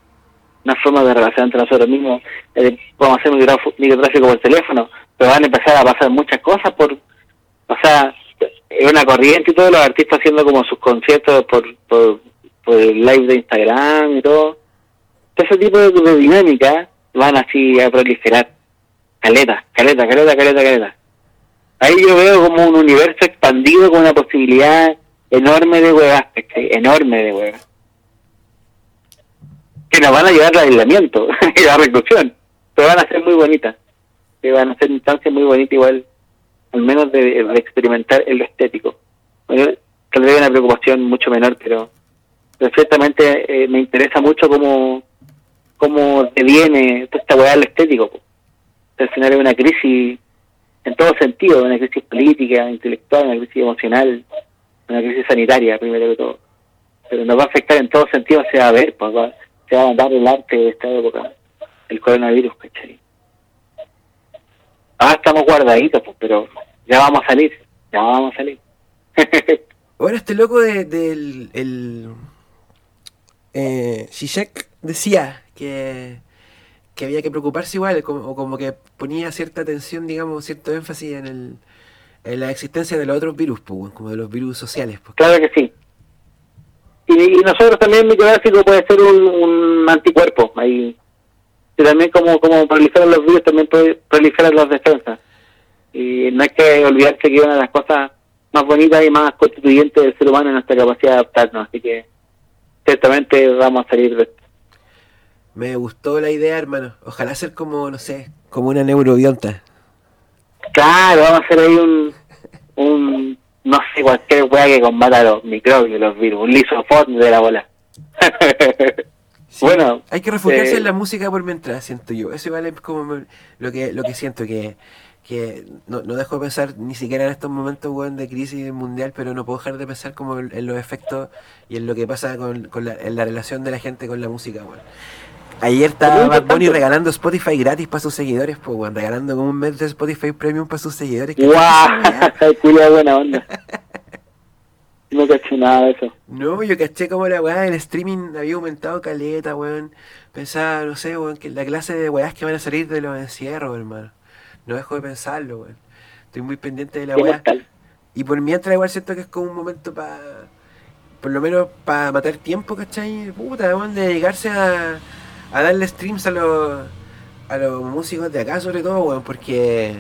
Una forma de relacionar entre nosotros mismos, eh, podemos hacer microtráfico por teléfono, pero van a empezar a pasar muchas cosas por, o sea, es una corriente y todos los artistas haciendo como sus conciertos por, por, por live de Instagram y todo. Ese tipo de, de dinámica van así a proliferar caleta, caleta, caleta, caleta, caleta. Ahí yo veo como un universo expandido con una posibilidad enorme de huevas, enorme de huevas. que nos van a llevar al aislamiento y la reclusión, pero van a ser muy bonitas, van a ser instancias muy bonitas igual, al menos de, experimentar el estético. Bueno, tal vez una preocupación mucho menor, pero, perfectamente eh, me interesa mucho cómo, cómo deviene toda esta weá al estético. Al final es una crisis en todo sentido, una crisis política, intelectual, una crisis emocional, una crisis sanitaria, primero que todo. Pero nos va a afectar en todo sentido, se va a ver, pues, se va a dar el arte de esta época, el coronavirus, ¿cachai? Ahora estamos guardaditos, pues, pero ya vamos a salir, ya vamos a salir. bueno, este loco del de, el, eh, decía que que había que preocuparse igual, como, o como que ponía cierta atención, digamos, cierto énfasis en, el, en la existencia de los otros virus, pues, como de los virus sociales. Pues. Claro que sí. Y, nosotros también, micrográfico puede ser un, anticuerpo, ahí. Y también como, como proliferan los virus, también proliferan las defensas. Y no hay que olvidarse que una de las cosas más bonitas y más constituyentes del ser humano es nuestra capacidad de adaptarnos, así que ciertamente vamos a salir de esto. Me gustó la idea, hermano. Ojalá ser como, no sé, como una neurobionta. Claro, vamos a hacer ahí un, un no sé, cualquier weá que combata los microbios, los virus, un lisofón de la bola. bueno, hay que refugiarse en eh, la música por mientras, siento yo. Eso igual es como lo que, lo que siento, que, que no, no dejo de pensar ni siquiera en estos momentos weón, de crisis mundial, pero no puedo dejar de pensar como en, los efectos y en lo que pasa con, con la, en la relación de la gente con la música. Weón. Ayer estaba Bad Bunny regalando Spotify gratis para sus seguidores, pues, bueno, regalando como un mes de Spotify Premium para sus seguidores. ¡Guau! Culia buena onda. No caché nada de eso. No, yo caché como la weá el streaming había aumentado caleta, weón. Pensaba, no sé, weón, que la clase de weás que van a salir de los encierros, hermano. No dejo de pensarlo, weón. Estoy muy pendiente de la weá. Y por mientras igual siento que es como un momento para... Por lo menos para matar tiempo, ¿cachai? Puta, weón, de dedicarse a a darle streams a los, a los músicos de acá sobre todo, weón, porque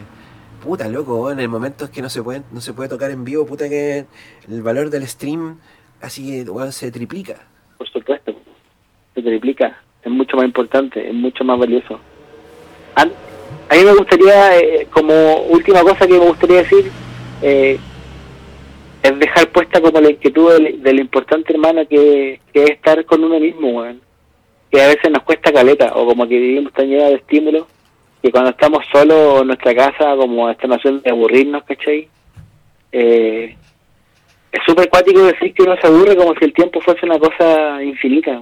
puta loco, en el momento es que no se puede, no se puede tocar en vivo, puta que el valor del stream así weón, se triplica. Por supuesto, se triplica, es mucho más importante, es mucho más valioso. A, mí me gustaría, eh, como última cosa que me gustaría decir, eh, es dejar puesta como la inquietud del, importante hermano que, que es estar con uno mismo, que a veces nos cuesta caleta, o como que vivimos tan llenos de estímulos, que cuando estamos solos en nuestra casa, como esta noción de aburrirnos, ¿cachai? Eh, es súper cuático decir que uno se aburre como si el tiempo fuese una cosa infinita.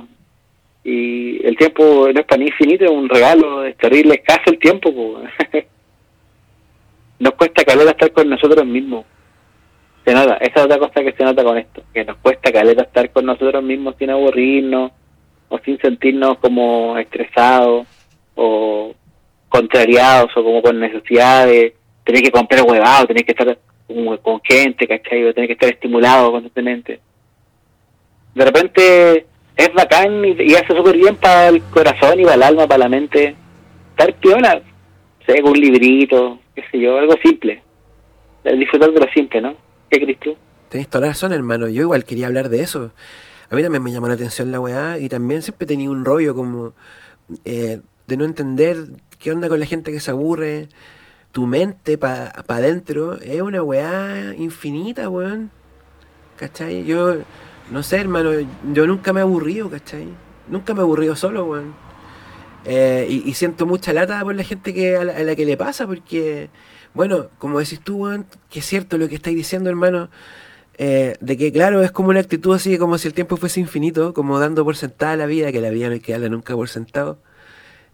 Y el tiempo no es para ni infinito, es un regalo, es terrible, escaso el tiempo. nos cuesta caleta estar con nosotros mismos. Se nota, esa es otra cosa que se nota con esto, que nos cuesta caleta estar con nosotros mismos sin aburrirnos, o sin sentirnos como estresados o contrariados o como con necesidad de tener que comprar huevado, tener que estar con gente, ¿cachai? O tener que estar estimulado constantemente. De repente es bacán y, hace súper bien para el corazón y para el alma, para la mente. Estar piola, un librito, qué sé yo, algo simple. Disfrutar de lo simple, ¿no? ¿Qué crees tú? Tenés toda la razón, hermano. Yo igual quería hablar de eso. A mí también me llamó la atención la weá y también siempre tenía un rollo como eh, de no entender qué onda con la gente que se aburre. Tu mente para pa adentro es una weá infinita, weón. ¿Cachai? Yo, no sé, hermano, yo nunca me he aburrido, ¿cachai? Nunca me he aburrido solo, weón. Eh, y, siento mucha lata por la gente que a la, que le pasa, porque, bueno, como decís tú, weón, que es cierto lo que estáis diciendo, hermano. Eh, de que claro, es como una actitud así como si el tiempo fuese infinito, como dando por sentada la vida, que la vida no hay que darla nunca por sentado.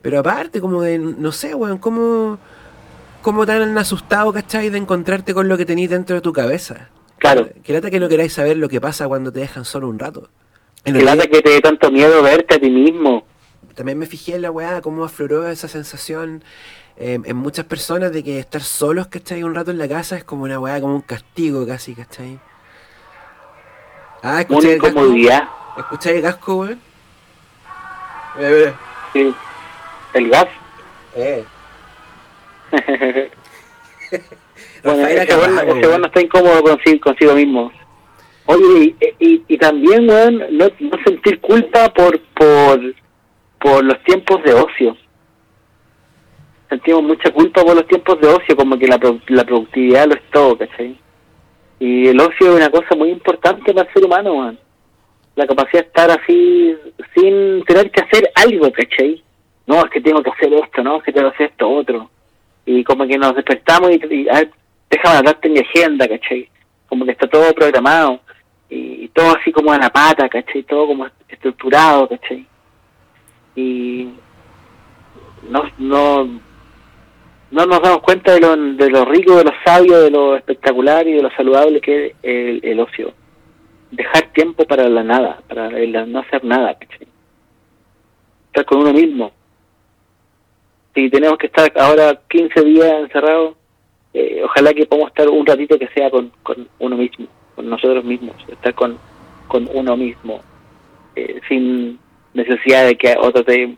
Pero aparte, como de, no sé, weón, como, como tan asustado, ¿cachai? De encontrarte con lo que tenéis dentro de tu cabeza. Claro. Que lata que no queráis saber lo que pasa cuando te dejan solo un rato. Que lata que te dé tanto miedo verte a ti mismo. También me fijé en la weá, cómo afloró esa sensación eh, en muchas personas de que estar solos, ¿cachai? Un rato en la casa es como una weá, como un castigo casi, ¿cachai? Ah, escuché el casco. ¿Escucháis el casco, weón? Sí. ¿El gas? Eh. bueno, ese bueno, está incómodo consigo, consigo mismo. Oye, y, y, también, weón, no, no sentir culpa por, por, por los tiempos de ocio. Sentimos mucha culpa por los tiempos de ocio, como que la, la productividad lo es todo, ¿cachai? Y el ocio es una cosa muy importante para el ser humano, man. La capacidad de estar así sin tener que hacer algo, ¿cachai? No, es que tengo que hacer esto, no, es que tengo que hacer esto otro. Y como que nos despertamos y, y a ver, déjame mi agenda, ¿cachai? Como que está todo programado y, todo así como a la pata, ¿cachai? Todo como estructurado, ¿cachai? Y no, no, no nos damos cuenta de lo, de lo rico, de lo sabio, de lo espectacular y de lo saludable que es el, el ocio. Dejar tiempo para la nada, para el no hacer nada, ¿cachai? Estar con uno mismo. Si tenemos que estar ahora 15 días encerrados, eh, ojalá que podamos estar un ratito que sea con, con uno mismo, con nosotros mismos, estar con, con uno mismo, eh, sin necesidad de que otro te,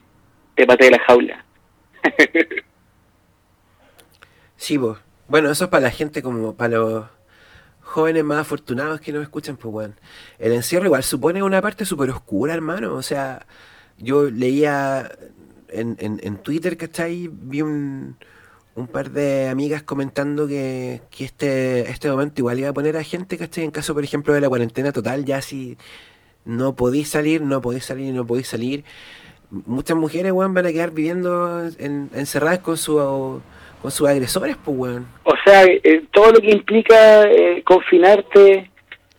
te patee la jaula. sí, vos. Bueno, eso es para la gente como para los jóvenes más afortunados que nos escuchan, pues bueno. El encierro igual supone una parte súper oscura, hermano. O sea, yo leía en, en, en Twitter, ¿cachai? Vi un, un par de amigas comentando que, que este, este momento igual iba a poner a gente, ¿cachai? En caso, por ejemplo, de la cuarentena total, ya si no podéis salir, no podéis salir, no podéis salir. Muchas mujeres, weón, van a quedar viviendo encerradas con, su, con sus agresores, pues, weón. O sea, eh, todo lo que implica eh, confinarte,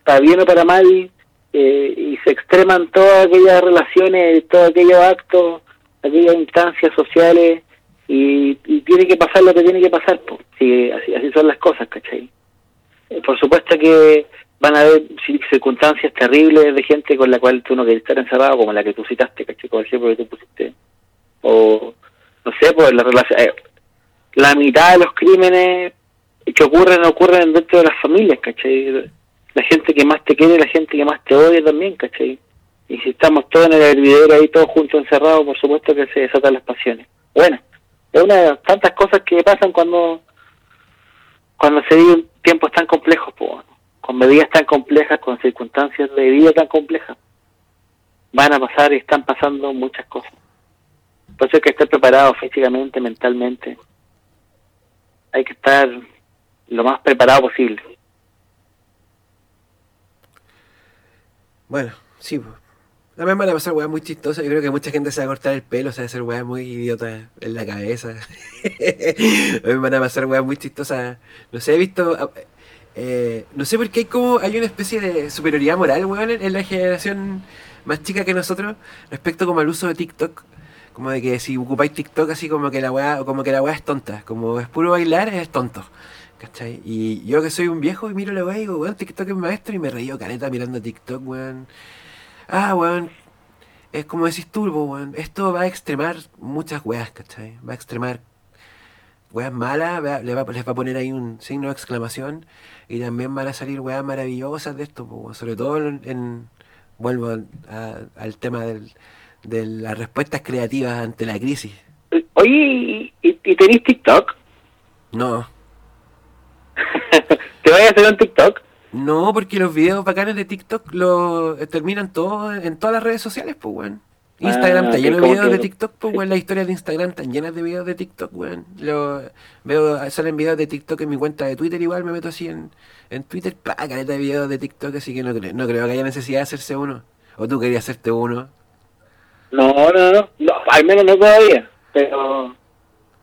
para bien o para mal, eh, y se extreman todas aquellas relaciones, todos aquellos actos, aquellas instancias sociales y, tiene que pasar lo que tiene que pasar, pues. sí, así, así son las cosas, ¿cachai? Eh, por supuesto que van a haber circunstancias terribles de gente con la cual tú no quieres estar encerrado, como la que tú citaste, ¿cachai? Como el ejemplo que tú pusiste. O, no sé, pues la relación... Eh, la mitad de los crímenes que ocurren ocurren dentro de las familias, ¿cachai? La gente que más te quiere, la gente que más te odia también, ¿cachai? Y si estamos todos en el hervidero ahí, todos juntos encerrados, por supuesto que se desatan las pasiones. Bueno, es una de las tantas cosas que pasan cuando cuando se viven tiempos tan complejos, con medidas tan complejas, con circunstancias de vida tan complejas. Van a pasar y están pasando muchas cosas. Por eso hay que estar preparado físicamente, mentalmente. Hay que estar lo más preparado posible. Bueno, sí, también van a pasar weas muy chistosas. Yo creo que mucha gente se va a cortar el pelo, se va a hacer weas muy idiotas en la cabeza. También van a pasar weas muy chistosas. No sé, he visto. Eh, no sé por qué hay como. Hay una especie de superioridad moral, weón, en, la generación más chica que nosotros respecto como al uso de TikTok. Como de que si ocupáis TikTok así como que la wea, como que la wea es tonta. Como es puro bailar, es tonto. ¿Cachai? Y yo que soy un viejo y miro la wea y digo, weón, TikTok es maestro y me reío caneta mirando TikTok, weón ah, weón, es como decís tú, weón, esto va a extremar muchas weas, ¿cachai? Va a extremar weas malas, les va a poner ahí un signo de exclamación y también van a salir weas maravillosas de esto, sobre todo en, vuelvo al tema del, de las respuestas creativas ante la crisis. Oye, ¿y, y, tenés TikTok? No. ¿Te vayas a hacer un TikTok? No, porque los videos bacanes de TikTok lo eh, terminan todo en todas las redes sociales, pues, weón. Instagram está ah, lleno de videos de TikTok, pues, weón. Las historias de Instagram están llenas de videos de TikTok, weón. Lo, veo, salen videos de TikTok en mi cuenta de Twitter, igual me meto así en, en Twitter, pa, caleta de videos de TikTok, así que no, no creo que haya necesidad de hacerse uno. ¿O tú querías hacerte uno? No, no, no, no al menos no todavía, pero...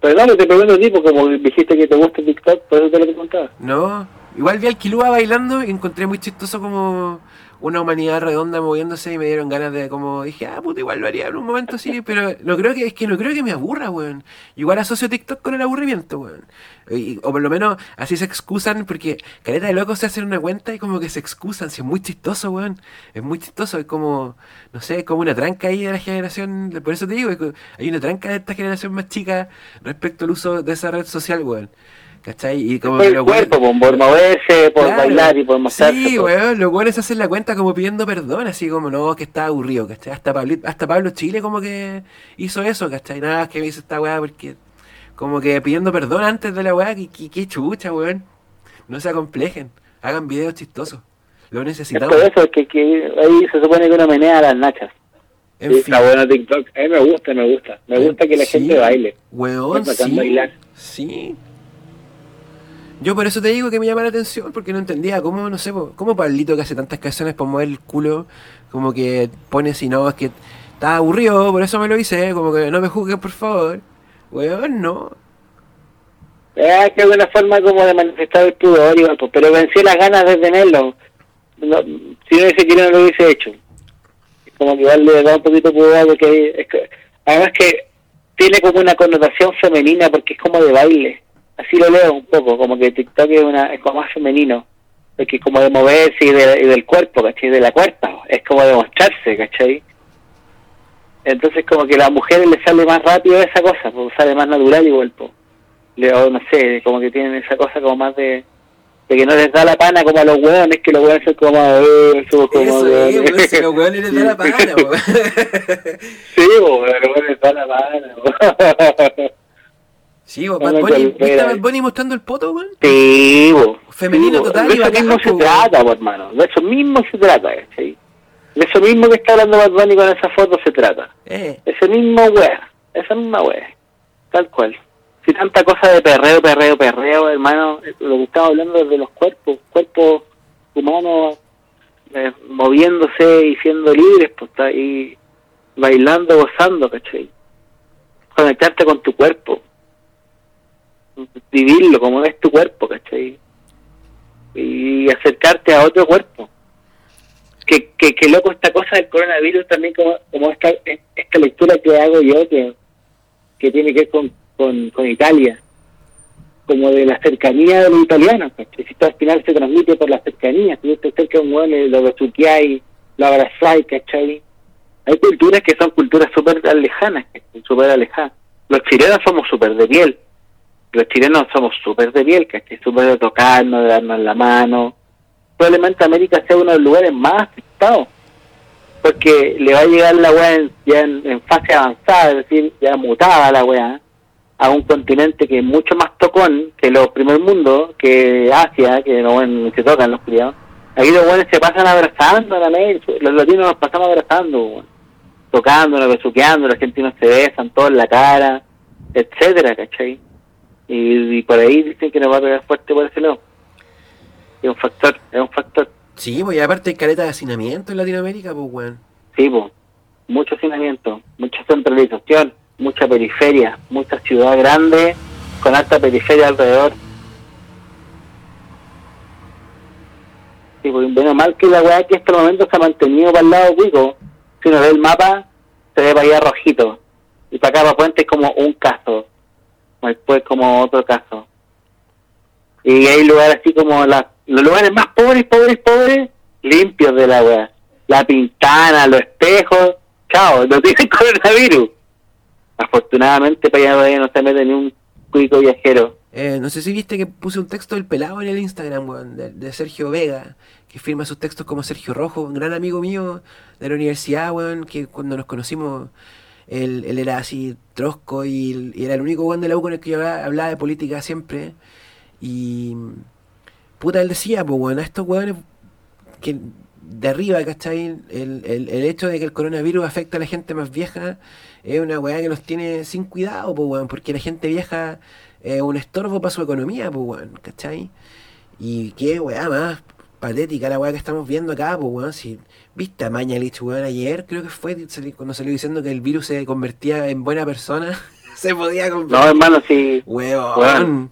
Pero no, te pregunto a ti, porque como dijiste que te gusta TikTok, por eso te lo preguntaba. No, Igual vi al Kilua bailando y encontré muy chistoso como una humanidad redonda moviéndose y me dieron ganas de como dije, ah, puta, igual lo haría en un momento así, pero no creo que, es que no creo que me aburra, weón. Igual asocio TikTok con el aburrimiento, weón. o por lo menos así se excusan, porque careta de locos se hacen una cuenta y como que se excusan, si es muy chistoso, weón. Es muy chistoso, es como, no sé, como una tranca ahí de la generación, por eso te digo, hay una tranca de esta generación más chica respecto al uso de esa red social, weón. ¿Cachai? Y como el cuerpo, por moverse, por bailar y por mostrarse. Sí, weón, los weones hacen la cuenta como pidiendo perdón, así como no, que está aburrido, ¿cachai? Hasta Pablo, hasta Pablo Chile como que hizo eso, ¿cachai? Nada, que me hizo esta weá porque como que pidiendo perdón antes de la weá, que, que, chucha, weón. No se acomplejen, hagan videos chistosos. Lo necesitamos. Es por eso que, que ahí se supone que uno menea a las nachas. En fin. Está bueno TikTok. A mí me gusta, me gusta. Me gusta que la gente baile. Weón, sí. Bailar. Sí. Yo por eso te digo que me llama la atención, porque no entendía cómo, no sé, cómo Pablito que hace tantas canciones por mover el culo, como que pone si no, es que está aburrido, por eso me lo hice, como que no me juzguen por favor. Weón, no. Es que es forma como de manifestar el pudor, pero vencí las ganas de tenerlo. si no hubiese querido, no lo hubiese hecho. Como que igual le da un poquito de pudor, porque que, además que tiene como una connotación femenina, porque es como de baile. Así lo leo un poco, como que TikTok es, una, es como más femenino. Porque es como de moverse y, de, y del cuerpo, ¿cachai? De la cuerpa. Es como de mostrarse, ¿cachai? Entonces como que a las mujeres les sale más rápido esa cosa, pues sale más natural igual, pues o no sé, como que tienen esa cosa como más de, de que no les da la pana como a los hueones, que los hueones son como, eh, somos como Eso es, si los hueones les da la pana. Sí, a los hueones les da la pana. Sí, vos, Bad Bunny, ¿viste a Bad Bunny mostrando el poto, weón? Sí, vos. Femenino total. De eso mismo se trata, pues, hermano. De eso mismo se trata, ¿sí? De eso mismo que está hablando Bad Bunny con esa foto se trata. Eh. Ese mismo wea. Esa misma wea. Tal cual si tanta cosa de perreo, perreo, perreo, hermano, lo que estamos hablando es de los cuerpos, cuerpos humanos eh, moviéndose y siendo libres, pues está ahí bailando, gozando, ¿cachai? Conectarte con tu cuerpo, vivirlo como es tu cuerpo, ¿cachai? Y acercarte a otro cuerpo. Que, que, loco esta cosa del coronavirus también como, como esta, esta lectura que hago yo que, que tiene que ver con con, Italia, como de la cercanía de los italianos, si esto al final se transmite por la cercanía, si usted cerca un hueón, lo besuqueáis, lo abrazáis, ¿cachai? Hay culturas que son culturas súper lejanas, súper alejadas. Los chilenos somos súper de piel, los chilenos somos súper de piel, ¿cachai? Súper de tocarnos, de darnos la mano. Probablemente América sea uno de los lugares más afectados, porque le va a llegar la weá ya en, fase avanzada, es decir, ya mutada la weá, a un continente que es mucho más tocón que los primer mundo, que Asia, que no bueno, se tocan los criados. Aquí los buenos se pasan abrazando, los latinos nos pasamos abrazando, tocando, besuqueando, los argentinos se besan todos en la cara, etcétera, ¿cachai? Y, por ahí dicen que nos va a pegar fuerte por ese lado. Es un factor, es un factor. Sí, pues y aparte hay careta de hacinamiento en Latinoamérica, pues, weón. Sí, pues, mucho hacinamiento, mucha centralización mucha periferia, mucha ciudad grande con alta periferia alrededor. Y pues, bueno, mal que la weá que en este momento se ha mantenido para el lado cuico. Si uno ve el mapa, se ve para allá rojito. Y para acá para Puente es como un caso. Después como otro caso. Y hay lugares así como los lugares más pobres, pobres, pobres, limpios de la weá. La pintana, los espejos, chao, no tienen coronavirus. Afortunadamente para allá no se mete ni un cuico viajero. Eh, no sé si viste que puse un texto del pelado en el Instagram, weón, de, Sergio Vega, que firma sus textos como Sergio Rojo, un gran amigo mío de la universidad, weón, que cuando nos conocimos, él, era así trosco y, era el único weón de la U con el que yo hablaba, de política siempre. Y puta, él decía, pues weón, a estos weones que de arriba, ¿cachai? El, el, el hecho de que el coronavirus afecta a la gente más vieja es una weá que nos tiene sin cuidado, pues weón, porque la gente vieja es un estorbo para su economía, pues weón, ¿cachai? Y qué weá más patética la weá que estamos viendo acá, pues weón, si viste a Mañalich, weón, ayer creo que fue cuando salió diciendo que el virus se convertía en buena persona, se podía convertir. No, hermano, sí. Weón.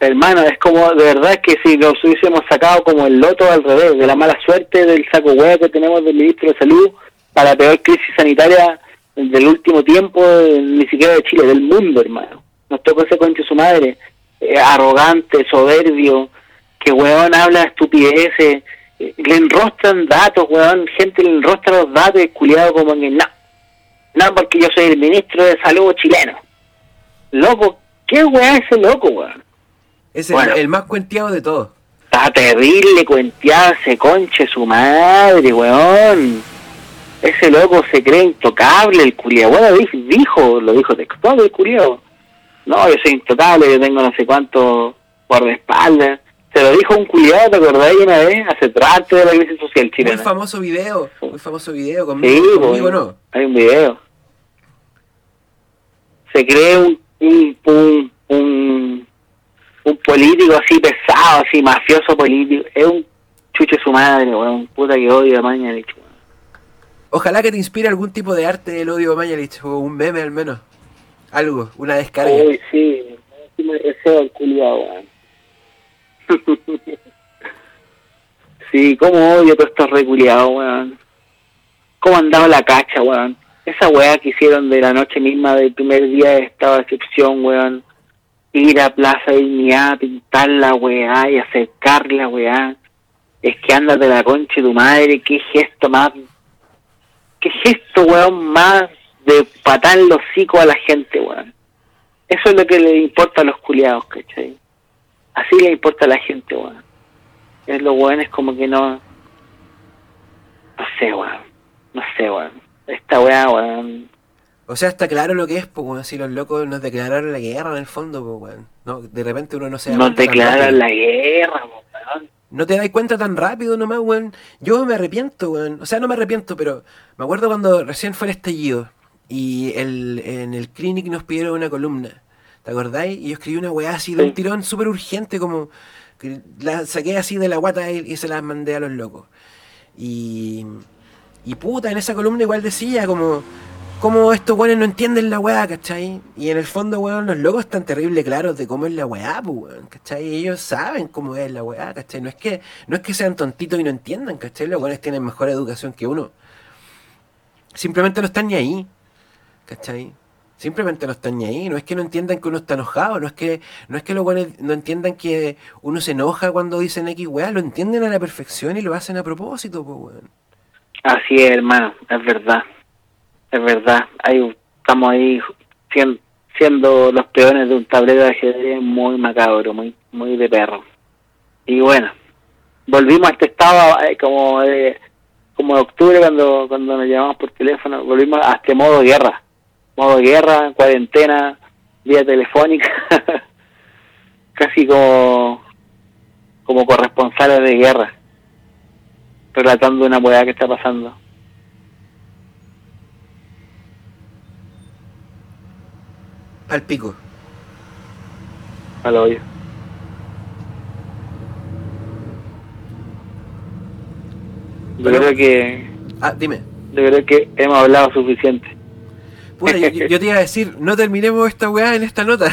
Hermano, es como, de verdad que si nos hubiésemos sacado como el loto al revés, de la mala suerte del saco hueá que tenemos del ministro de Salud para la peor crisis sanitaria del último tiempo, ni siquiera de Chile, del mundo, hermano. Nos tocó ese concho su madre, eh, arrogante, soberbio, que weón habla estupideces, eh, le enrostran datos, weón, gente le enrostra los datos y culiado como en el no. No, porque yo soy el ministro de salud chileno. Loco, ¿qué weón es ese loco, weón? Es el, más cuenteado de todos. Está terrible cuenteado ese conche su madre, weón ese loco se cree intocable, el culiao. Bueno, dijo, lo dijo textual el culiao. No, yo soy intocable, yo tengo no sé cuánto por espalda. Se lo dijo un culiado, ¿te acordás una vez? Hace trato de la crisis social chilena. Muy famoso video, muy famoso video, conmigo, sí, conmigo no. Hay un video. Se cree un, un, un, un, político así pesado, así mafioso político. Es un chucho su madre, weón. Puta que odio a Mañalich, Ojalá que te inspire algún tipo de arte del odio a Mañalich, o un meme al menos. Algo, una descarga. Uy, sí, me deseo el culiado, weón. sí, cómo odio todo esto reculiado, weón. Cómo andaba la cacha, weón. Esa weá que hicieron de la noche misma del primer día de estado de excepción, weón. Ir a Plaza Dignidad, pintar la weá y acercar la weá. Es que andas de la concha de tu madre, qué gesto más. Qué gesto, weón, más de patar los hocico a la gente, weón. Eso es lo que le importa a los culiados, ¿cachai? Así le importa a la gente, weón. Es lo bueno, es como que no. No sé, weón. No sé, weón. Esta weá, weón. O sea, está claro lo que es, pues, weón. Si los locos nos declararon la guerra en el fondo, pues, weón. No, de repente uno no se da Nos declararon la guerra, weón. No te das cuenta tan rápido nomás, weón. Yo me arrepiento, weón. O sea, no me arrepiento, pero me acuerdo cuando recién fue el estallido y el, en el clinic nos pidieron una columna. ¿Te acordáis? Y yo escribí una weá así de un tirón súper urgente, como que la saqué así de la guata y, se la mandé a los locos. Y, y puta, en esa columna igual decía como, como estos weones no entienden la weá, ¿cachai? Y en el fondo, weón, los locos están terrible claros de cómo es la weá, pues, weón, ¿cachai? Ellos saben cómo es la weá, ¿cachai? No es que, no es que sean tontitos y no entiendan, ¿cachai? Los weones tienen mejor educación que uno. Simplemente no están ni ahí, ¿cachai? Simplemente no están ni ahí, no es que no entiendan que uno está enojado, no es que no es que los buenos no entiendan que uno se enoja cuando dicen X weá, lo entienden a la perfección y lo hacen a propósito, pues weón. Así es, hermano, es verdad. Es verdad. Ahí estamos ahí siendo, los peones de un tablero de ajedrez muy macabro, muy muy de perro. Y bueno, volvimos a este estado eh, como de como de octubre cuando cuando nos llamamos por teléfono, volvimos a este modo guerra modo guerra, cuarentena, vía telefónica, casi como, como corresponsales de guerra, relatando una hueá que está pasando. Al pico. Al hoyo. Yo creo que... Ah, dime. Yo creo que hemos hablado suficiente yo, te iba a decir, no terminemos esta weá en esta nota.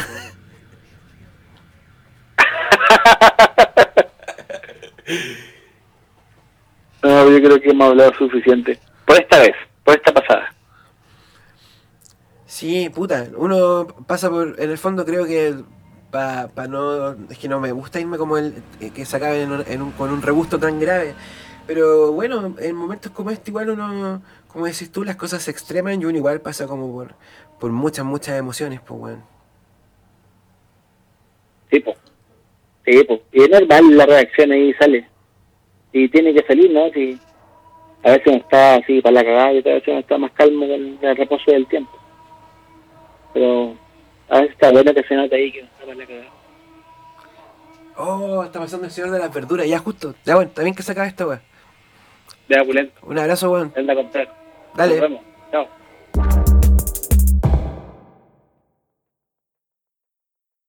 no, yo creo que hemos hablado suficiente. Por esta vez, por esta pasada. Sí, puta, uno pasa por, en el fondo creo que para pa no, es que no me gusta irme como el, eh, que se acabe con un rebusto tan grave, pero bueno, en momentos como este igual uno, como decís tú, las cosas se extreman y uno igual pasa como por, por muchas, muchas emociones, pues, weón. Sí, pues. Sí, pues. Y es normal la reacción ahí sale. Y tiene que salir, ¿no? Si a veces uno está así para la cagada y a veces uno está más calmo con el reposo del tiempo. Pero a veces está bueno que se note ahí que uno está para la cagada. Oh, está pasando el señor de las verduras, ya justo. Ya bueno, también que se acabe esta weón. De Apulento. Un abrazo, weón. Anda a comprar. Chao.